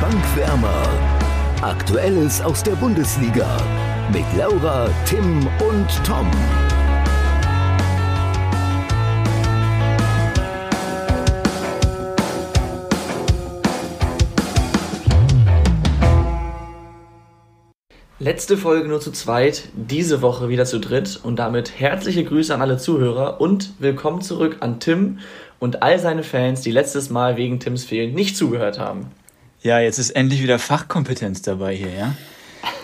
Bankwärmer. Aktuelles aus der Bundesliga mit Laura, Tim und Tom. Letzte Folge nur zu zweit, diese Woche wieder zu dritt und damit herzliche Grüße an alle Zuhörer und willkommen zurück an Tim und all seine Fans, die letztes Mal wegen Tims Fehlen nicht zugehört haben. Ja, jetzt ist endlich wieder Fachkompetenz dabei hier, ja?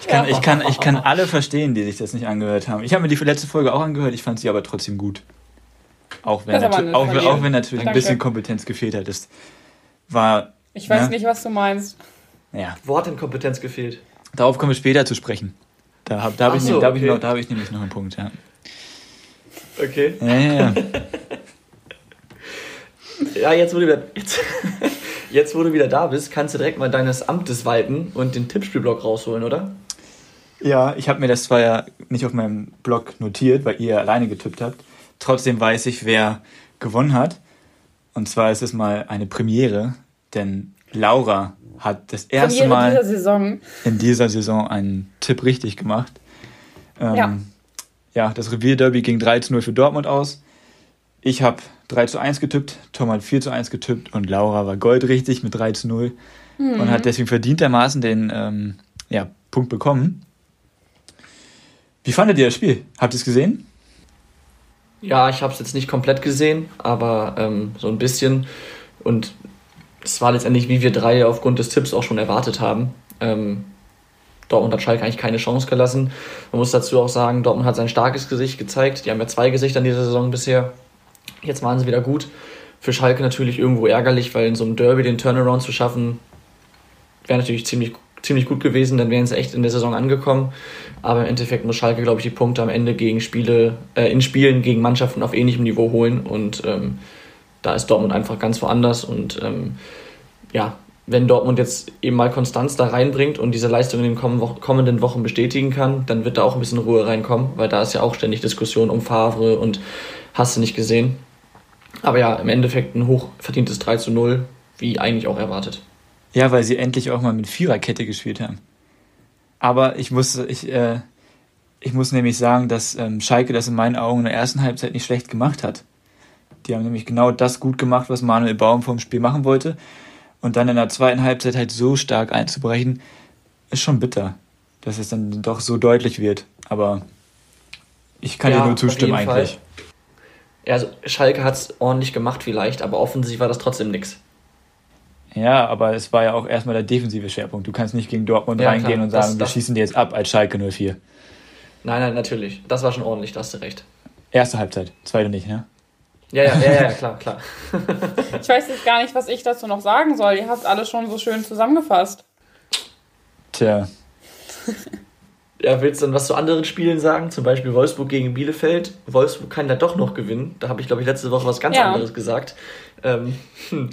Ich kann, ich kann, ich kann alle verstehen, die sich das nicht angehört haben. Ich habe mir die letzte Folge auch angehört, ich fand sie aber trotzdem gut. Auch wenn, natu auch, auch wenn natürlich Danke. ein bisschen Kompetenz gefehlt hat. Das war. Ich weiß ne? nicht, was du meinst. Ja. Wo hat denn Kompetenz gefehlt? Darauf kommen wir später zu sprechen. Da habe da hab ich, so, da hab okay. ich, hab ich nämlich noch einen Punkt, ja. Okay. Ja, ja, ja. ja jetzt, du wieder, jetzt, jetzt, wo du wieder da bist, kannst du direkt mal deines Amtes walten und den Tippspielblock rausholen, oder? Ja, ich habe mir das zwar ja nicht auf meinem Blog notiert, weil ihr alleine getippt habt. Trotzdem weiß ich, wer gewonnen hat. Und zwar ist es mal eine Premiere, denn Laura hat das erste Premiere Mal dieser Saison. in dieser Saison einen Tipp richtig gemacht. Ähm, ja. ja, das Revierderby ging 3 zu 0 für Dortmund aus. Ich habe 3 zu 1 getippt, Tom hat 4 zu 1 getippt und Laura war goldrichtig mit 3 zu 0 mhm. und hat deswegen verdientermaßen den ähm, ja, Punkt bekommen. Wie fandet ihr das Spiel? Habt ihr es gesehen? Ja, ich habe es jetzt nicht komplett gesehen, aber ähm, so ein bisschen. Und es war letztendlich, wie wir drei aufgrund des Tipps auch schon erwartet haben. Ähm, Dortmund hat Schalke eigentlich keine Chance gelassen. Man muss dazu auch sagen, Dortmund hat sein starkes Gesicht gezeigt. Die haben ja zwei Gesichter in dieser Saison bisher. Jetzt waren sie wieder gut. Für Schalke natürlich irgendwo ärgerlich, weil in so einem Derby den Turnaround zu schaffen, wäre natürlich ziemlich, ziemlich gut gewesen. Dann wären sie echt in der Saison angekommen. Aber im Endeffekt muss Schalke, glaube ich, die Punkte am Ende gegen Spiele, äh, in Spielen gegen Mannschaften auf ähnlichem Niveau holen. Und ähm, da ist Dortmund einfach ganz woanders und ähm, ja, wenn Dortmund jetzt eben mal Konstanz da reinbringt und diese Leistung in den kommenden Wochen bestätigen kann, dann wird da auch ein bisschen Ruhe reinkommen, weil da ist ja auch ständig Diskussion um Favre und hast du nicht gesehen. Aber ja, im Endeffekt ein hochverdientes 3 zu 0, wie eigentlich auch erwartet. Ja, weil sie endlich auch mal mit Viererkette gespielt haben. Aber ich muss, ich, äh, ich muss nämlich sagen, dass ähm, Schalke das in meinen Augen in der ersten Halbzeit nicht schlecht gemacht hat. Die haben nämlich genau das gut gemacht, was Manuel Baum vom Spiel machen wollte. Und dann in der zweiten Halbzeit halt so stark einzubrechen, ist schon bitter, dass es dann doch so deutlich wird. Aber ich kann ja, dir nur zustimmen eigentlich. Fall. Ja, also Schalke hat es ordentlich gemacht vielleicht, aber offensiv war das trotzdem nichts. Ja, aber es war ja auch erstmal der defensive Schwerpunkt. Du kannst nicht gegen Dortmund ja, reingehen klar. und sagen, das, wir schießen dir jetzt ab als Schalke 04. Nein, nein, natürlich. Das war schon ordentlich, da hast du recht. Erste Halbzeit, zweite nicht, ne? Ja, ja, ja, ja, klar, klar. ich weiß jetzt gar nicht, was ich dazu noch sagen soll. Ihr habt alles schon so schön zusammengefasst. Tja. Ja, willst du dann was zu anderen Spielen sagen? Zum Beispiel Wolfsburg gegen Bielefeld. Wolfsburg kann da doch noch gewinnen. Da habe ich, glaube ich, letzte Woche was ganz ja. anderes gesagt. Ähm, hm.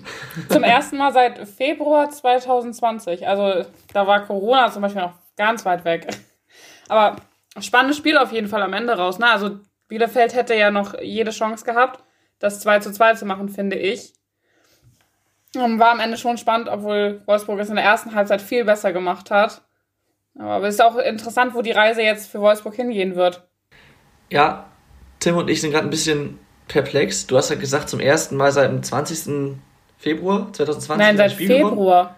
Zum ersten Mal seit Februar 2020. Also da war Corona zum Beispiel noch ganz weit weg. Aber spannendes Spiel auf jeden Fall am Ende raus. Ne? Also Bielefeld hätte ja noch jede Chance gehabt das 2 zu 2 zu machen, finde ich. War am Ende schon spannend, obwohl Wolfsburg es in der ersten Halbzeit viel besser gemacht hat. Aber es ist auch interessant, wo die Reise jetzt für Wolfsburg hingehen wird. Ja, Tim und ich sind gerade ein bisschen perplex. Du hast ja gesagt, zum ersten Mal seit dem 20. Februar 2020 Nein, seit Spiel Februar. Gewonnen.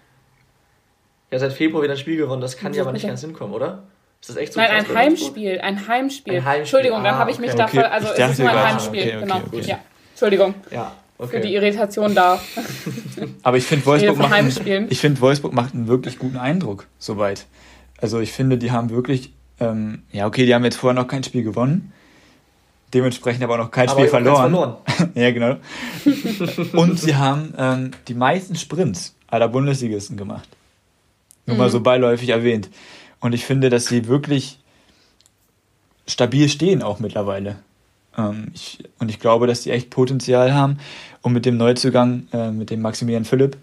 Ja, seit Februar wieder ein Spiel gewonnen. Das kann ja aber nicht ganz hinkommen, oder? Ist das echt so Nein, ein Heimspiel, ein Heimspiel, ein Heimspiel. Entschuldigung, ah, dann habe ich mich okay. da voll. Also, es ist nur ein Heimspiel, okay, okay, genau. Ja. Entschuldigung. Ja. Okay. Für die Irritation da. Aber ich finde, Wolfsburg, macht einen, find, Wolfsburg macht einen wirklich guten Eindruck, soweit. Also ich finde, die haben wirklich, ähm, ja okay, die haben jetzt vorher noch kein Spiel gewonnen, dementsprechend aber auch noch kein aber Spiel verloren. verloren. ja, genau. Und sie haben ähm, die meisten Sprints aller Bundesligisten gemacht. Nur mhm. mal so beiläufig erwähnt. Und ich finde, dass sie wirklich stabil stehen auch mittlerweile. Ähm, ich, und ich glaube, dass die echt Potenzial haben und mit dem Neuzugang, äh, mit dem Maximilian Philipp,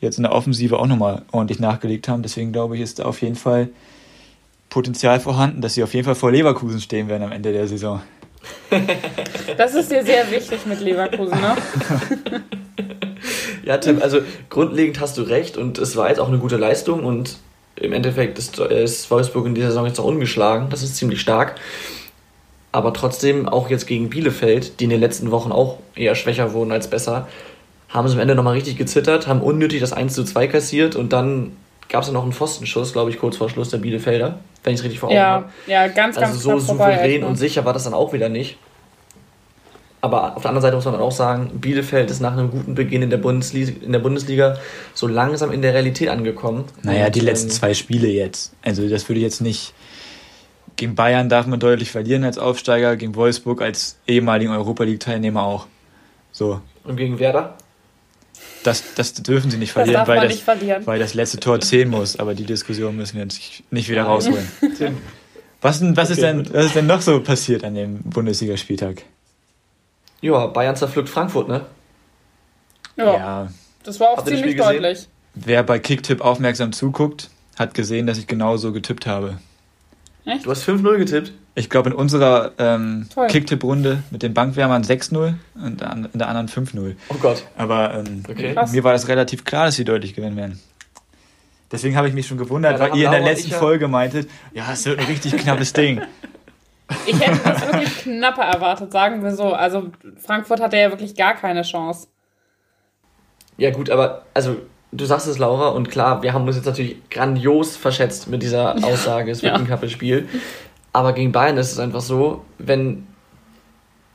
jetzt in der Offensive auch nochmal ordentlich nachgelegt haben. Deswegen glaube ich, ist da auf jeden Fall Potenzial vorhanden, dass sie auf jeden Fall vor Leverkusen stehen werden am Ende der Saison. Das ist dir sehr wichtig mit Leverkusen, ne? ja, Tim, also grundlegend hast du recht und es war jetzt auch eine gute Leistung und im Endeffekt ist, ist Wolfsburg in dieser Saison jetzt noch ungeschlagen. Das ist ziemlich stark. Aber trotzdem, auch jetzt gegen Bielefeld, die in den letzten Wochen auch eher schwächer wurden als besser, haben sie am Ende nochmal richtig gezittert, haben unnötig das 1 zu 2 kassiert und dann gab es ja noch einen Pfostenschuss, glaube ich, kurz vor Schluss der Bielefelder, wenn ich es richtig vor Augen ja, habe. Ja, ganz, ganz Also so souverän und sicher war das dann auch wieder nicht. Aber auf der anderen Seite muss man dann auch sagen, Bielefeld ist nach einem guten Beginn in der Bundesliga, in der Bundesliga so langsam in der Realität angekommen. Naja, die letzten ähm, zwei Spiele jetzt. Also das würde ich jetzt nicht. Gegen Bayern darf man deutlich verlieren als Aufsteiger, gegen Wolfsburg als ehemaligen Europa League-Teilnehmer auch. So. Und gegen Werder? Das, das dürfen sie nicht verlieren, das weil, das, nicht verlieren. weil das letzte Tor zählen muss. Aber die Diskussion müssen wir jetzt nicht wieder rausholen. was, was, okay, ist denn, was ist denn noch so passiert an dem Bundesligaspieltag? Ja, Bayern zerpflückt Frankfurt, ne? Ja. ja. Das war auch Habt ziemlich deutlich. Wer bei Kicktipp aufmerksam zuguckt, hat gesehen, dass ich genauso getippt habe. Echt? Du hast 5-0 getippt? Ich glaube, in unserer ähm, Kicktipp-Runde mit den Bankwärmern 6-0 und in der anderen 5-0. Oh Gott. Aber ähm, okay. mir war das relativ klar, dass sie deutlich gewinnen werden. Deswegen habe ich mich schon gewundert, ja, weil ihr in der letzten Folge meintet, ja, es wird ein richtig knappes Ding. Ich hätte das wirklich knapper erwartet, sagen wir so. Also Frankfurt hatte ja wirklich gar keine Chance. Ja gut, aber also du sagst es, Laura, und klar, wir haben uns jetzt natürlich grandios verschätzt mit dieser Aussage, es wird ja. ein knappes Spiel. Aber gegen Bayern ist es einfach so, wenn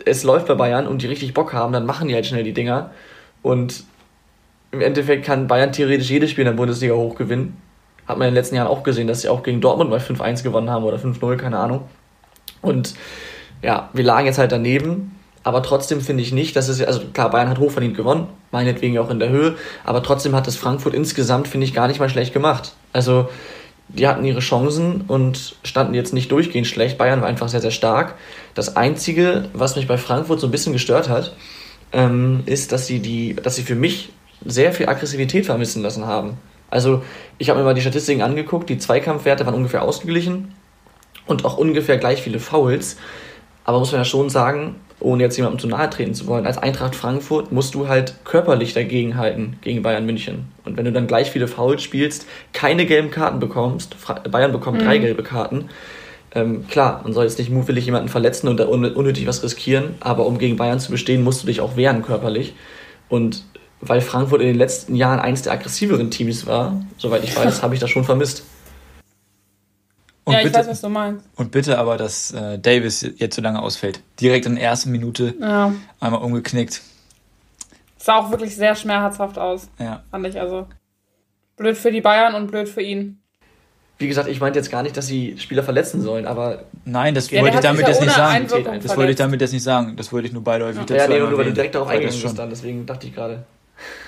es läuft bei Bayern und die richtig Bock haben, dann machen die halt schnell die Dinger. Und im Endeffekt kann Bayern theoretisch jedes Spiel in der Bundesliga hochgewinnen. Hat man in den letzten Jahren auch gesehen, dass sie auch gegen Dortmund mal 5-1 gewonnen haben oder 5-0, keine Ahnung. Und ja, wir lagen jetzt halt daneben. Aber trotzdem finde ich nicht, dass es, also klar, Bayern hat hochverdient gewonnen, meinetwegen auch in der Höhe, aber trotzdem hat es Frankfurt insgesamt, finde ich, gar nicht mal schlecht gemacht. Also, die hatten ihre Chancen und standen jetzt nicht durchgehend schlecht. Bayern war einfach sehr, sehr stark. Das Einzige, was mich bei Frankfurt so ein bisschen gestört hat, ähm, ist, dass sie, die, dass sie für mich sehr viel Aggressivität vermissen lassen haben. Also, ich habe mir mal die Statistiken angeguckt, die Zweikampfwerte waren ungefähr ausgeglichen und auch ungefähr gleich viele Fouls. Aber muss man ja schon sagen, ohne jetzt jemandem zu nahe treten zu wollen, als Eintracht Frankfurt musst du halt körperlich dagegenhalten gegen Bayern München. Und wenn du dann gleich viele Fouls spielst, keine gelben Karten bekommst, Bayern bekommt mhm. drei gelbe Karten, ähm, klar, man soll jetzt nicht mutwillig jemanden verletzen und da unnötig was riskieren, aber um gegen Bayern zu bestehen, musst du dich auch wehren körperlich. Und weil Frankfurt in den letzten Jahren eins der aggressiveren Teams war, soweit ich weiß, habe ich das schon vermisst. Und ja, ich bitte, weiß, was du meinst. Und bitte aber, dass äh, Davis jetzt so lange ausfällt. Direkt in der ersten Minute ja. einmal umgeknickt. Sah auch wirklich sehr schmerzhaft aus. Ja. Fand ich also. Blöd für die Bayern und blöd für ihn. Wie gesagt, ich meinte jetzt gar nicht, dass sie Spieler verletzen sollen, aber. Nein, das ja, wollte ich damit jetzt nicht sagen. Das wollte ich damit jetzt nicht sagen. Das wollte ich nur beiläufig ja. dazu Ja, nee, nur weil du direkt darauf eingegangen bist dann, deswegen dachte ich gerade.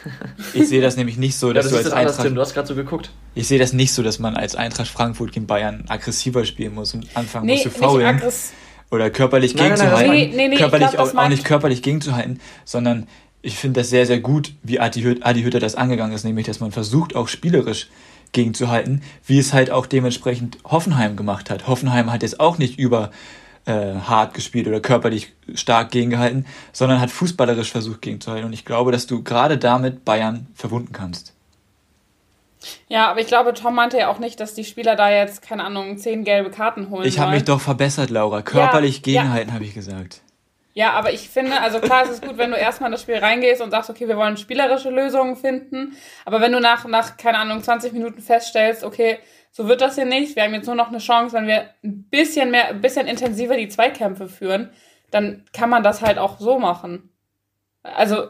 Ich sehe das nämlich nicht so, dass ja, das du als das Eintracht. Tim, du hast gerade so geguckt. Ich sehe das nicht so, dass man als Eintracht Frankfurt gegen Bayern aggressiver spielen muss und anfangen nee, muss zu faulen. Oder körperlich nein, gegenzuhalten. Nein, nein, nee, körperlich glaub, auch, auch, nicht körperlich gegenzuhalten, sondern ich finde das sehr, sehr gut, wie Adi, Hütter das angegangen ist, nämlich, dass man versucht, auch spielerisch gegenzuhalten, wie es halt auch dementsprechend Hoffenheim gemacht hat. Hoffenheim hat jetzt auch nicht über äh, hart gespielt oder körperlich stark gegengehalten, sondern hat fußballerisch versucht gegenzuhalten. Und ich glaube, dass du gerade damit Bayern verwunden kannst. Ja, aber ich glaube, Tom meinte ja auch nicht, dass die Spieler da jetzt, keine Ahnung, zehn gelbe Karten holen. Ich habe mich doch verbessert, Laura. Körperlich ja, gegenhalten, ja. habe ich gesagt. Ja, aber ich finde, also klar, es ist gut, wenn du erstmal in das Spiel reingehst und sagst, okay, wir wollen spielerische Lösungen finden. Aber wenn du nach, nach, keine Ahnung, 20 Minuten feststellst, okay, so wird das hier nicht. Wir haben jetzt nur noch eine Chance, wenn wir ein bisschen mehr, ein bisschen intensiver die Zweikämpfe führen, dann kann man das halt auch so machen. Also,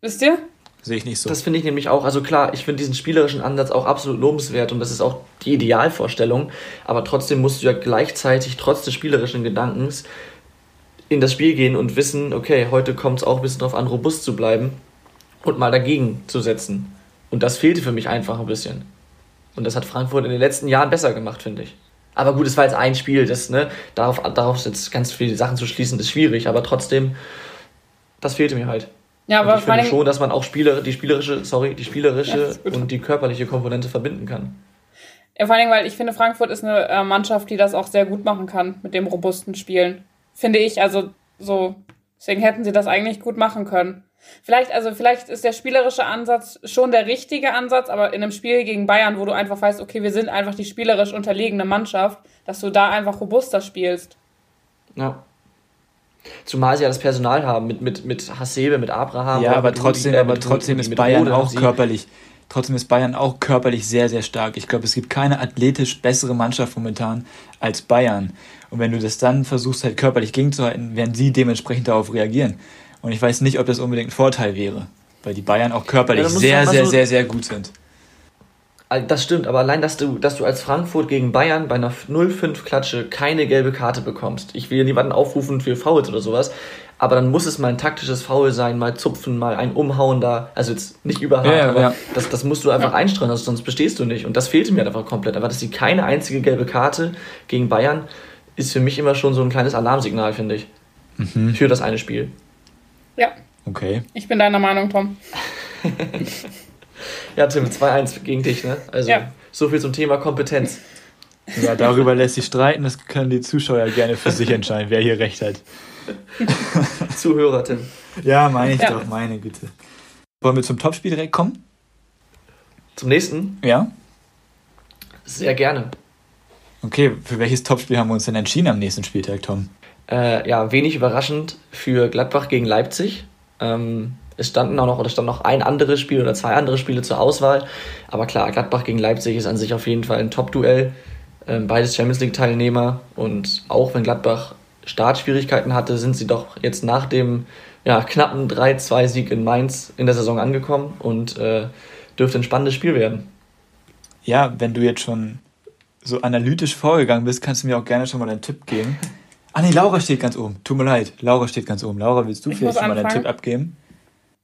wisst ihr? Sehe ich nicht so. Das finde ich nämlich auch. Also klar, ich finde diesen spielerischen Ansatz auch absolut lobenswert und das ist auch die Idealvorstellung. Aber trotzdem musst du ja gleichzeitig, trotz des spielerischen Gedankens, in das Spiel gehen und wissen, okay, heute kommt es auch ein bisschen darauf an, robust zu bleiben und mal dagegen zu setzen. Und das fehlte für mich einfach ein bisschen. Und das hat Frankfurt in den letzten Jahren besser gemacht, finde ich. Aber gut, es war jetzt ein Spiel, das, ne, darauf, darauf jetzt ganz viele Sachen zu schließen, ist schwierig, aber trotzdem, das fehlte mir halt. Ja, aber und ich finde schon, dass man auch Spieler, die spielerische, sorry, die spielerische ja, und die körperliche Komponente verbinden kann. Ja, vor allem, weil ich finde, Frankfurt ist eine äh, Mannschaft, die das auch sehr gut machen kann mit dem robusten Spielen. Finde ich, also so, deswegen hätten sie das eigentlich gut machen können. Vielleicht, also vielleicht ist der spielerische Ansatz schon der richtige Ansatz, aber in einem Spiel gegen Bayern, wo du einfach weißt, okay, wir sind einfach die spielerisch unterlegene Mannschaft, dass du da einfach robuster spielst. Ja. Zumal sie ja das Personal haben mit, mit, mit Hasebe, mit Abraham. Ja, aber trotzdem, Rudi, aber trotzdem ist Bayern Rode auch körperlich. Trotzdem ist Bayern auch körperlich sehr, sehr stark. Ich glaube, es gibt keine athletisch bessere Mannschaft momentan als Bayern. Und wenn du das dann versuchst, halt körperlich gegenzuhalten, werden sie dementsprechend darauf reagieren. Und ich weiß nicht, ob das unbedingt ein Vorteil wäre, weil die Bayern auch körperlich ja, sehr, sehr, so sehr, sehr gut sind. Das stimmt, aber allein, dass du, dass du als Frankfurt gegen Bayern bei einer 0-5-Klatsche keine gelbe Karte bekommst. Ich will ja niemanden aufrufen für Fouls oder sowas, aber dann muss es mal ein taktisches Foul sein, mal zupfen, mal ein Umhauen da. Also jetzt nicht überhart, ja, ja, aber ja. Das, das musst du einfach einstreuen, also sonst bestehst du nicht. Und das fehlte mir einfach komplett. Aber dass sie keine einzige gelbe Karte gegen Bayern ist für mich immer schon so ein kleines Alarmsignal, finde ich. Mhm. Für das eine Spiel. Ja. Okay. Ich bin deiner Meinung, Tom. ja, Tim, 2-1 gegen dich, ne? Also ja. so viel zum Thema Kompetenz. Ja, darüber lässt sich streiten. Das können die Zuschauer gerne für sich entscheiden, wer hier recht hat. Zuhörer, Tim. Ja, meine ich ja. doch, meine Güte. Wollen wir zum Topspiel direkt kommen? Zum nächsten? Ja. Sehr gerne. Okay, für welches Topspiel haben wir uns denn entschieden am nächsten Spieltag, Tom? Äh, ja, wenig überraschend für Gladbach gegen Leipzig. Ähm, es standen auch noch oder stand noch ein anderes Spiel oder zwei andere Spiele zur Auswahl. Aber klar, Gladbach gegen Leipzig ist an sich auf jeden Fall ein Top-Duell. Ähm, beides Champions League-Teilnehmer. Und auch wenn Gladbach Startschwierigkeiten hatte, sind sie doch jetzt nach dem ja, knappen 3-2-Sieg in Mainz in der Saison angekommen und äh, dürfte ein spannendes Spiel werden. Ja, wenn du jetzt schon so analytisch vorgegangen bist, kannst du mir auch gerne schon mal einen Tipp geben. Ah nee, Laura steht ganz oben. Tut mir leid, Laura steht ganz oben. Laura, willst du ich vielleicht schon mal einen Tipp abgeben?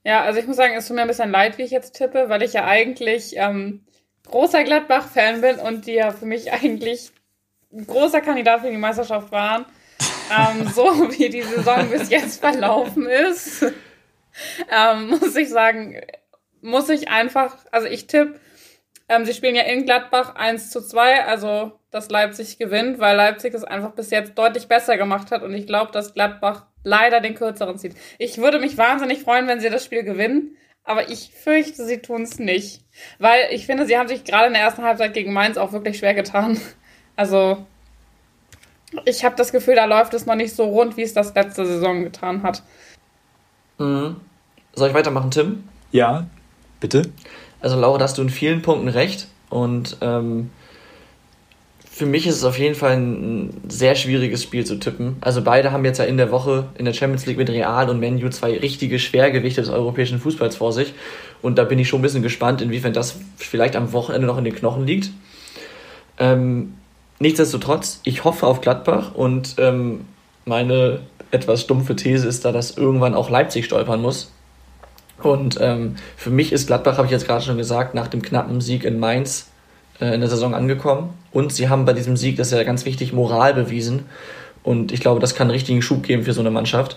Ja, also ich muss sagen, es tut mir ein bisschen leid, wie ich jetzt tippe, weil ich ja eigentlich ähm, großer Gladbach-Fan bin und die ja für mich eigentlich ein großer Kandidat für die Meisterschaft waren. Ähm, so wie die Saison bis jetzt verlaufen ist, ähm, muss ich sagen, muss ich einfach, also ich tippe ähm, sie spielen ja in Gladbach 1 zu 2, also dass Leipzig gewinnt, weil Leipzig es einfach bis jetzt deutlich besser gemacht hat und ich glaube, dass Gladbach leider den kürzeren zieht. Ich würde mich wahnsinnig freuen, wenn sie das Spiel gewinnen, aber ich fürchte, sie tun es nicht. Weil ich finde, sie haben sich gerade in der ersten Halbzeit gegen Mainz auch wirklich schwer getan. Also ich habe das Gefühl, da läuft es noch nicht so rund, wie es das letzte Saison getan hat. Mhm. Soll ich weitermachen, Tim? Ja, bitte. Also Laura, da hast du in vielen Punkten recht und ähm, für mich ist es auf jeden Fall ein sehr schwieriges Spiel zu tippen. Also beide haben jetzt ja in der Woche in der Champions League mit Real und Menu zwei richtige Schwergewichte des europäischen Fußballs vor sich. Und da bin ich schon ein bisschen gespannt, inwiefern das vielleicht am Wochenende noch in den Knochen liegt. Ähm, nichtsdestotrotz, ich hoffe auf Gladbach und ähm, meine etwas stumpfe These ist da, dass irgendwann auch Leipzig stolpern muss. Und ähm, für mich ist Gladbach, habe ich jetzt gerade schon gesagt, nach dem knappen Sieg in Mainz äh, in der Saison angekommen. Und sie haben bei diesem Sieg, das ist ja ganz wichtig, Moral bewiesen. Und ich glaube, das kann einen richtigen Schub geben für so eine Mannschaft.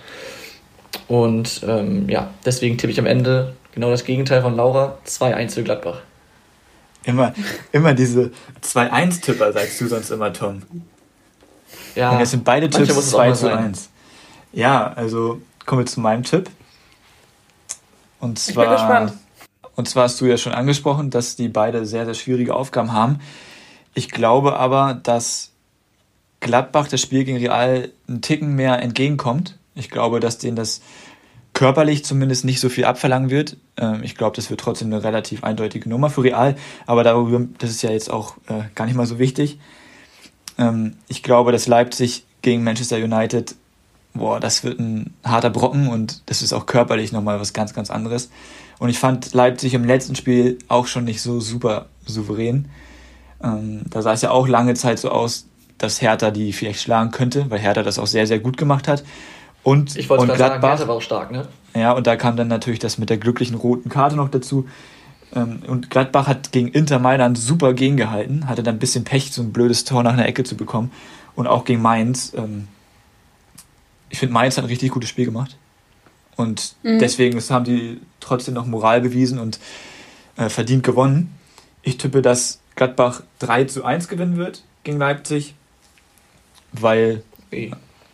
Und ähm, ja, deswegen tippe ich am Ende genau das Gegenteil von Laura, 2-1 für Gladbach. Immer, immer diese 2-1-Tipper, sagst du sonst immer, Tom. Ja. Und jetzt sind beide Tipps 2 zu 1. Ja, also kommen wir zu meinem Tipp. Und zwar, ich bin gespannt. Und zwar hast du ja schon angesprochen, dass die beide sehr, sehr schwierige Aufgaben haben. Ich glaube aber, dass Gladbach das Spiel gegen Real einen Ticken mehr entgegenkommt. Ich glaube, dass denen das körperlich zumindest nicht so viel abverlangen wird. Ähm, ich glaube, das wird trotzdem eine relativ eindeutige Nummer für Real, aber darüber, das ist ja jetzt auch äh, gar nicht mal so wichtig. Ähm, ich glaube, dass Leipzig gegen Manchester United boah, das wird ein harter Brocken und das ist auch körperlich nochmal was ganz, ganz anderes. Und ich fand Leipzig im letzten Spiel auch schon nicht so super souverän. Ähm, da sah es ja auch lange Zeit so aus, dass Hertha die vielleicht schlagen könnte, weil Hertha das auch sehr, sehr gut gemacht hat. Und, ich wollte und Gladbach, sagen, Hertha war auch stark, ne? Ja, und da kam dann natürlich das mit der glücklichen roten Karte noch dazu. Ähm, und Gladbach hat gegen Inter Mailand super gegengehalten, hatte dann ein bisschen Pech, so ein blödes Tor nach einer Ecke zu bekommen. Und auch gegen Mainz ähm, ich finde, Mainz hat ein richtig gutes Spiel gemacht. Und mhm. deswegen haben die trotzdem noch Moral bewiesen und äh, verdient gewonnen. Ich tippe, dass Gladbach 3 zu 1 gewinnen wird gegen Leipzig, weil,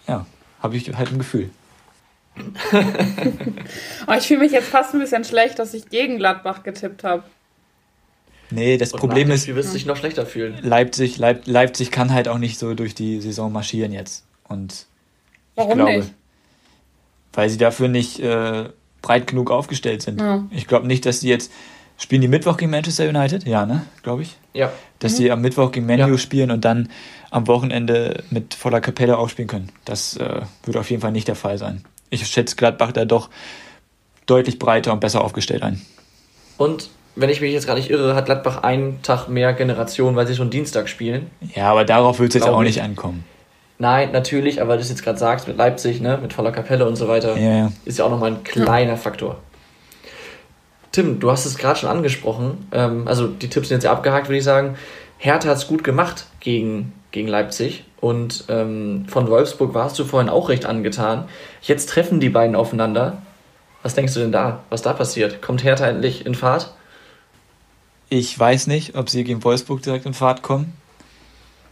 ja, habe ich halt ein Gefühl. oh, ich fühle mich jetzt fast ein bisschen schlecht, dass ich gegen Gladbach getippt habe. Nee, das Und Problem ist. Du wirst dich noch schlechter fühlen. Leipzig, Leip, Leipzig kann halt auch nicht so durch die Saison marschieren jetzt. Und Warum ich glaube, nicht? Weil sie dafür nicht äh, breit genug aufgestellt sind. Ja. Ich glaube nicht, dass die jetzt. Spielen die Mittwoch gegen Manchester United? Ja, ne? Glaube ich. Ja. Dass mhm. die am Mittwoch gegen Menu ja. spielen und dann am Wochenende mit voller Kapelle aufspielen können. Das äh, wird auf jeden Fall nicht der Fall sein. Ich schätze Gladbach da doch deutlich breiter und besser aufgestellt ein. Und wenn ich mich jetzt gar nicht irre, hat Gladbach einen Tag mehr Generation, weil sie schon Dienstag spielen. Ja, aber darauf wird es jetzt auch nicht ankommen. Nein, natürlich, aber das jetzt gerade sagst mit Leipzig, ne, mit voller Kapelle und so weiter, ja, ja. ist ja auch nochmal ein kleiner ja. Faktor. Tim, du hast es gerade schon angesprochen. Ähm, also die Tipps sind jetzt abgehakt, würde ich sagen. Hertha hat es gut gemacht gegen, gegen Leipzig und ähm, von Wolfsburg warst du vorhin auch recht angetan. Jetzt treffen die beiden aufeinander. Was denkst du denn da? Was da passiert? Kommt Hertha endlich in Fahrt? Ich weiß nicht, ob sie gegen Wolfsburg direkt in Fahrt kommen.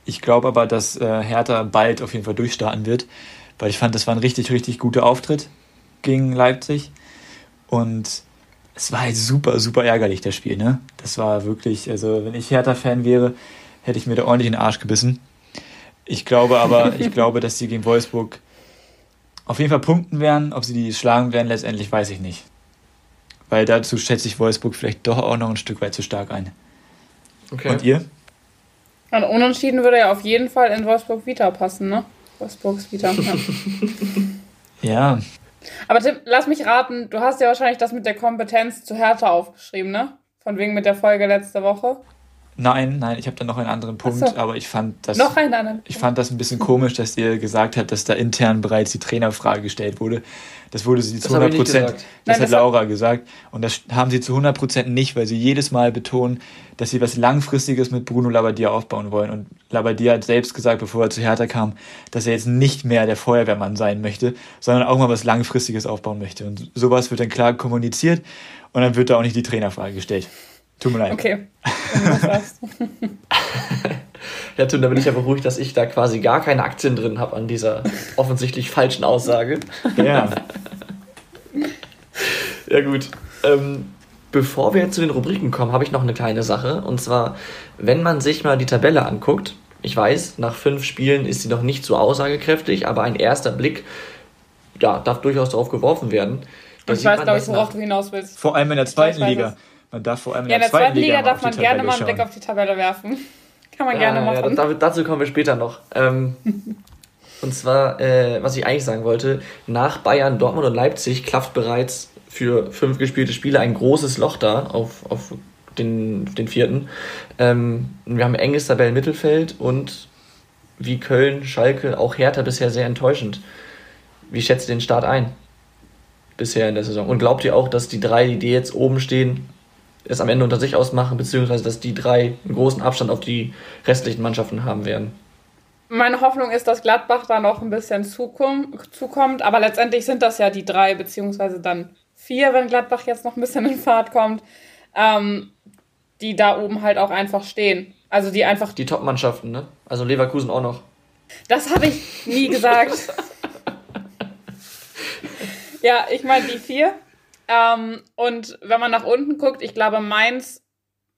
Ich glaube aber, dass äh, Hertha bald auf jeden Fall durchstarten wird, weil ich fand, das war ein richtig, richtig guter Auftritt gegen Leipzig. Und es war halt super, super ärgerlich, das Spiel. Ne? Das war wirklich, also wenn ich Hertha-Fan wäre, hätte ich mir da ordentlich in den Arsch gebissen. Ich glaube aber, ich glaube, dass sie gegen Wolfsburg auf jeden Fall punkten werden. Ob sie die schlagen werden, letztendlich weiß ich nicht. Weil dazu schätze ich Wolfsburg vielleicht doch auch noch ein Stück weit zu stark ein. Okay. Und ihr? Ein Unentschieden würde ja auf jeden Fall in Wolfsburg Vita passen, ne? Wolfsburgs Vita. Ja. Aber Tim, lass mich raten, du hast ja wahrscheinlich das mit der Kompetenz zu Hertha aufgeschrieben, ne? Von wegen mit der Folge letzte Woche. Nein, nein, ich habe da noch einen anderen Punkt, so. aber ich fand das. Noch einen anderen. Ich fand das ein bisschen komisch, dass ihr gesagt habt, dass da intern bereits die Trainerfrage gestellt wurde. Das wurde sie zu 100 Prozent. Das nein, hat das Laura hat... gesagt. Und das haben sie zu 100 Prozent nicht, weil sie jedes Mal betonen, dass sie was Langfristiges mit Bruno Labbadia aufbauen wollen. Und Labbadia hat selbst gesagt, bevor er zu Hertha kam, dass er jetzt nicht mehr der Feuerwehrmann sein möchte, sondern auch mal was Langfristiges aufbauen möchte. Und sowas wird dann klar kommuniziert und dann wird da auch nicht die Trainerfrage gestellt. Tut mir leid. Okay. ja, Tim, da bin ich ja beruhigt, dass ich da quasi gar keine Aktien drin habe an dieser offensichtlich falschen Aussage. Ja. ja, gut. Ähm, bevor wir jetzt zu den Rubriken kommen, habe ich noch eine kleine Sache. Und zwar, wenn man sich mal die Tabelle anguckt, ich weiß, nach fünf Spielen ist sie noch nicht so aussagekräftig, aber ein erster Blick ja, darf durchaus darauf geworfen werden. Ich weiß, glaube ich, worauf du hinaus willst. Vor allem in der zweiten Liga. Man darf vor allem in, ja, in der, zweiten Liga, Liga darf man gerne mal einen Blick auf die Tabelle werfen. Kann man ja, gerne machen. Ja, dazu kommen wir später noch. Ähm, und zwar, äh, was ich eigentlich sagen wollte, nach Bayern, Dortmund und Leipzig klafft bereits für fünf gespielte Spiele ein großes Loch da auf, auf den, den vierten. Ähm, wir haben ein enges Tabellenmittelfeld und wie Köln, Schalke, auch Hertha bisher sehr enttäuschend. Wie schätzt ihr den Start ein? Bisher in der Saison. Und glaubt ihr auch, dass die drei, die jetzt oben stehen, es am Ende unter sich ausmachen, beziehungsweise dass die drei einen großen Abstand auf die restlichen Mannschaften haben werden. Meine Hoffnung ist, dass Gladbach da noch ein bisschen zukommt, aber letztendlich sind das ja die drei, beziehungsweise dann vier, wenn Gladbach jetzt noch ein bisschen in Fahrt kommt, ähm, die da oben halt auch einfach stehen. Also die einfach. Die Top-Mannschaften, ne? Also Leverkusen auch noch. Das habe ich nie gesagt. ja, ich meine die vier. Ähm, und wenn man nach unten guckt, ich glaube, Mainz,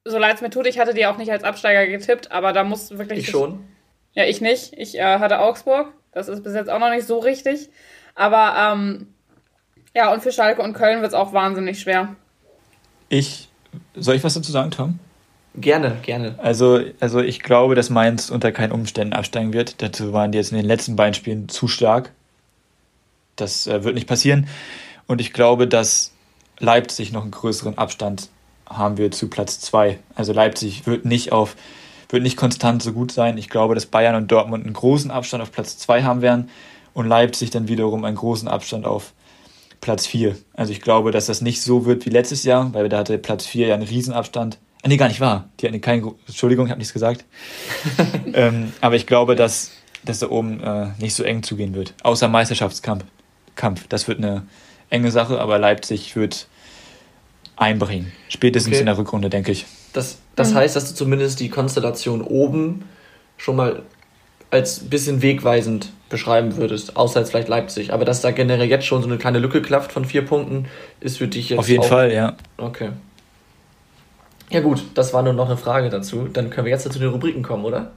so leid es mir tut, ich hatte die auch nicht als Absteiger getippt, aber da muss wirklich. Ich schon. Ja, ich nicht. Ich äh, hatte Augsburg. Das ist bis jetzt auch noch nicht so richtig. Aber ähm, ja, und für Schalke und Köln wird es auch wahnsinnig schwer. Ich. Soll ich was dazu sagen, Tom? Gerne, gerne. Also, also ich glaube, dass Mainz unter keinen Umständen absteigen wird. Dazu waren die jetzt in den letzten beiden Spielen zu stark. Das äh, wird nicht passieren. Und ich glaube, dass Leipzig noch einen größeren Abstand haben wir zu Platz 2. Also Leipzig wird nicht auf wird nicht konstant so gut sein. Ich glaube, dass Bayern und Dortmund einen großen Abstand auf Platz 2 haben werden und Leipzig dann wiederum einen großen Abstand auf Platz 4. Also ich glaube, dass das nicht so wird wie letztes Jahr, weil da hatte Platz 4 ja einen Riesenabstand. Ah, nee, gar nicht wahr. Die hatten keinen, Entschuldigung, ich habe nichts gesagt. ähm, aber ich glaube, dass, dass da oben äh, nicht so eng zugehen wird. Außer Meisterschaftskampf. Kampf. Das wird eine enge Sache, aber Leipzig wird einbringen. Spätestens okay. in der Rückrunde, denke ich. Das, das mhm. heißt, dass du zumindest die Konstellation oben schon mal als bisschen wegweisend beschreiben würdest, außer jetzt vielleicht Leipzig. Aber dass da generell jetzt schon so eine kleine Lücke klafft von vier Punkten, ist für dich jetzt. Auf jeden auch... Fall, ja. Okay. Ja, gut, das war nur noch eine Frage dazu. Dann können wir jetzt zu den Rubriken kommen, oder?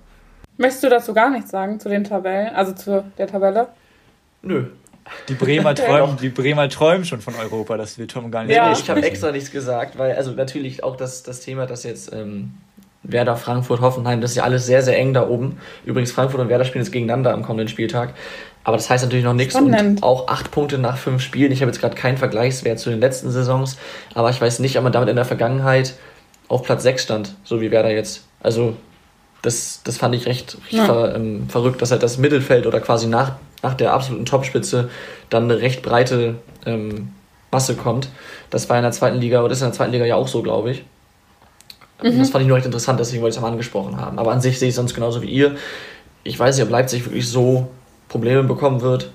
Möchtest du dazu gar nichts sagen, zu den Tabellen, also zu der Tabelle? Nö. Die Bremer träumen, die Bremer träumen schon von Europa, das will Tom gar nicht. Ja, ich habe extra nichts gesagt, weil, also natürlich auch das, das Thema, das jetzt ähm, Werder, Frankfurt, Hoffenheim, das ist ja alles sehr, sehr eng da oben. Übrigens, Frankfurt und Werder spielen jetzt gegeneinander am kommenden Spieltag. Aber das heißt natürlich noch nichts. Und auch acht Punkte nach fünf Spielen. Ich habe jetzt gerade keinen Vergleichswert zu den letzten Saisons, aber ich weiß nicht, ob man damit in der Vergangenheit auf Platz 6 stand, so wie Werder jetzt. Also das, das fand ich recht, recht ja. ver, ähm, verrückt, dass halt das Mittelfeld oder quasi nach, nach der absoluten Topspitze dann eine recht breite ähm, Masse kommt. Das war in der zweiten Liga, oder ist in der zweiten Liga ja auch so, glaube ich. Mhm. Das fand ich nur recht interessant, deswegen wollte ich es mal angesprochen haben. Aber an sich sehe ich es sonst genauso wie ihr. Ich weiß nicht, ob Leipzig wirklich so Probleme bekommen wird.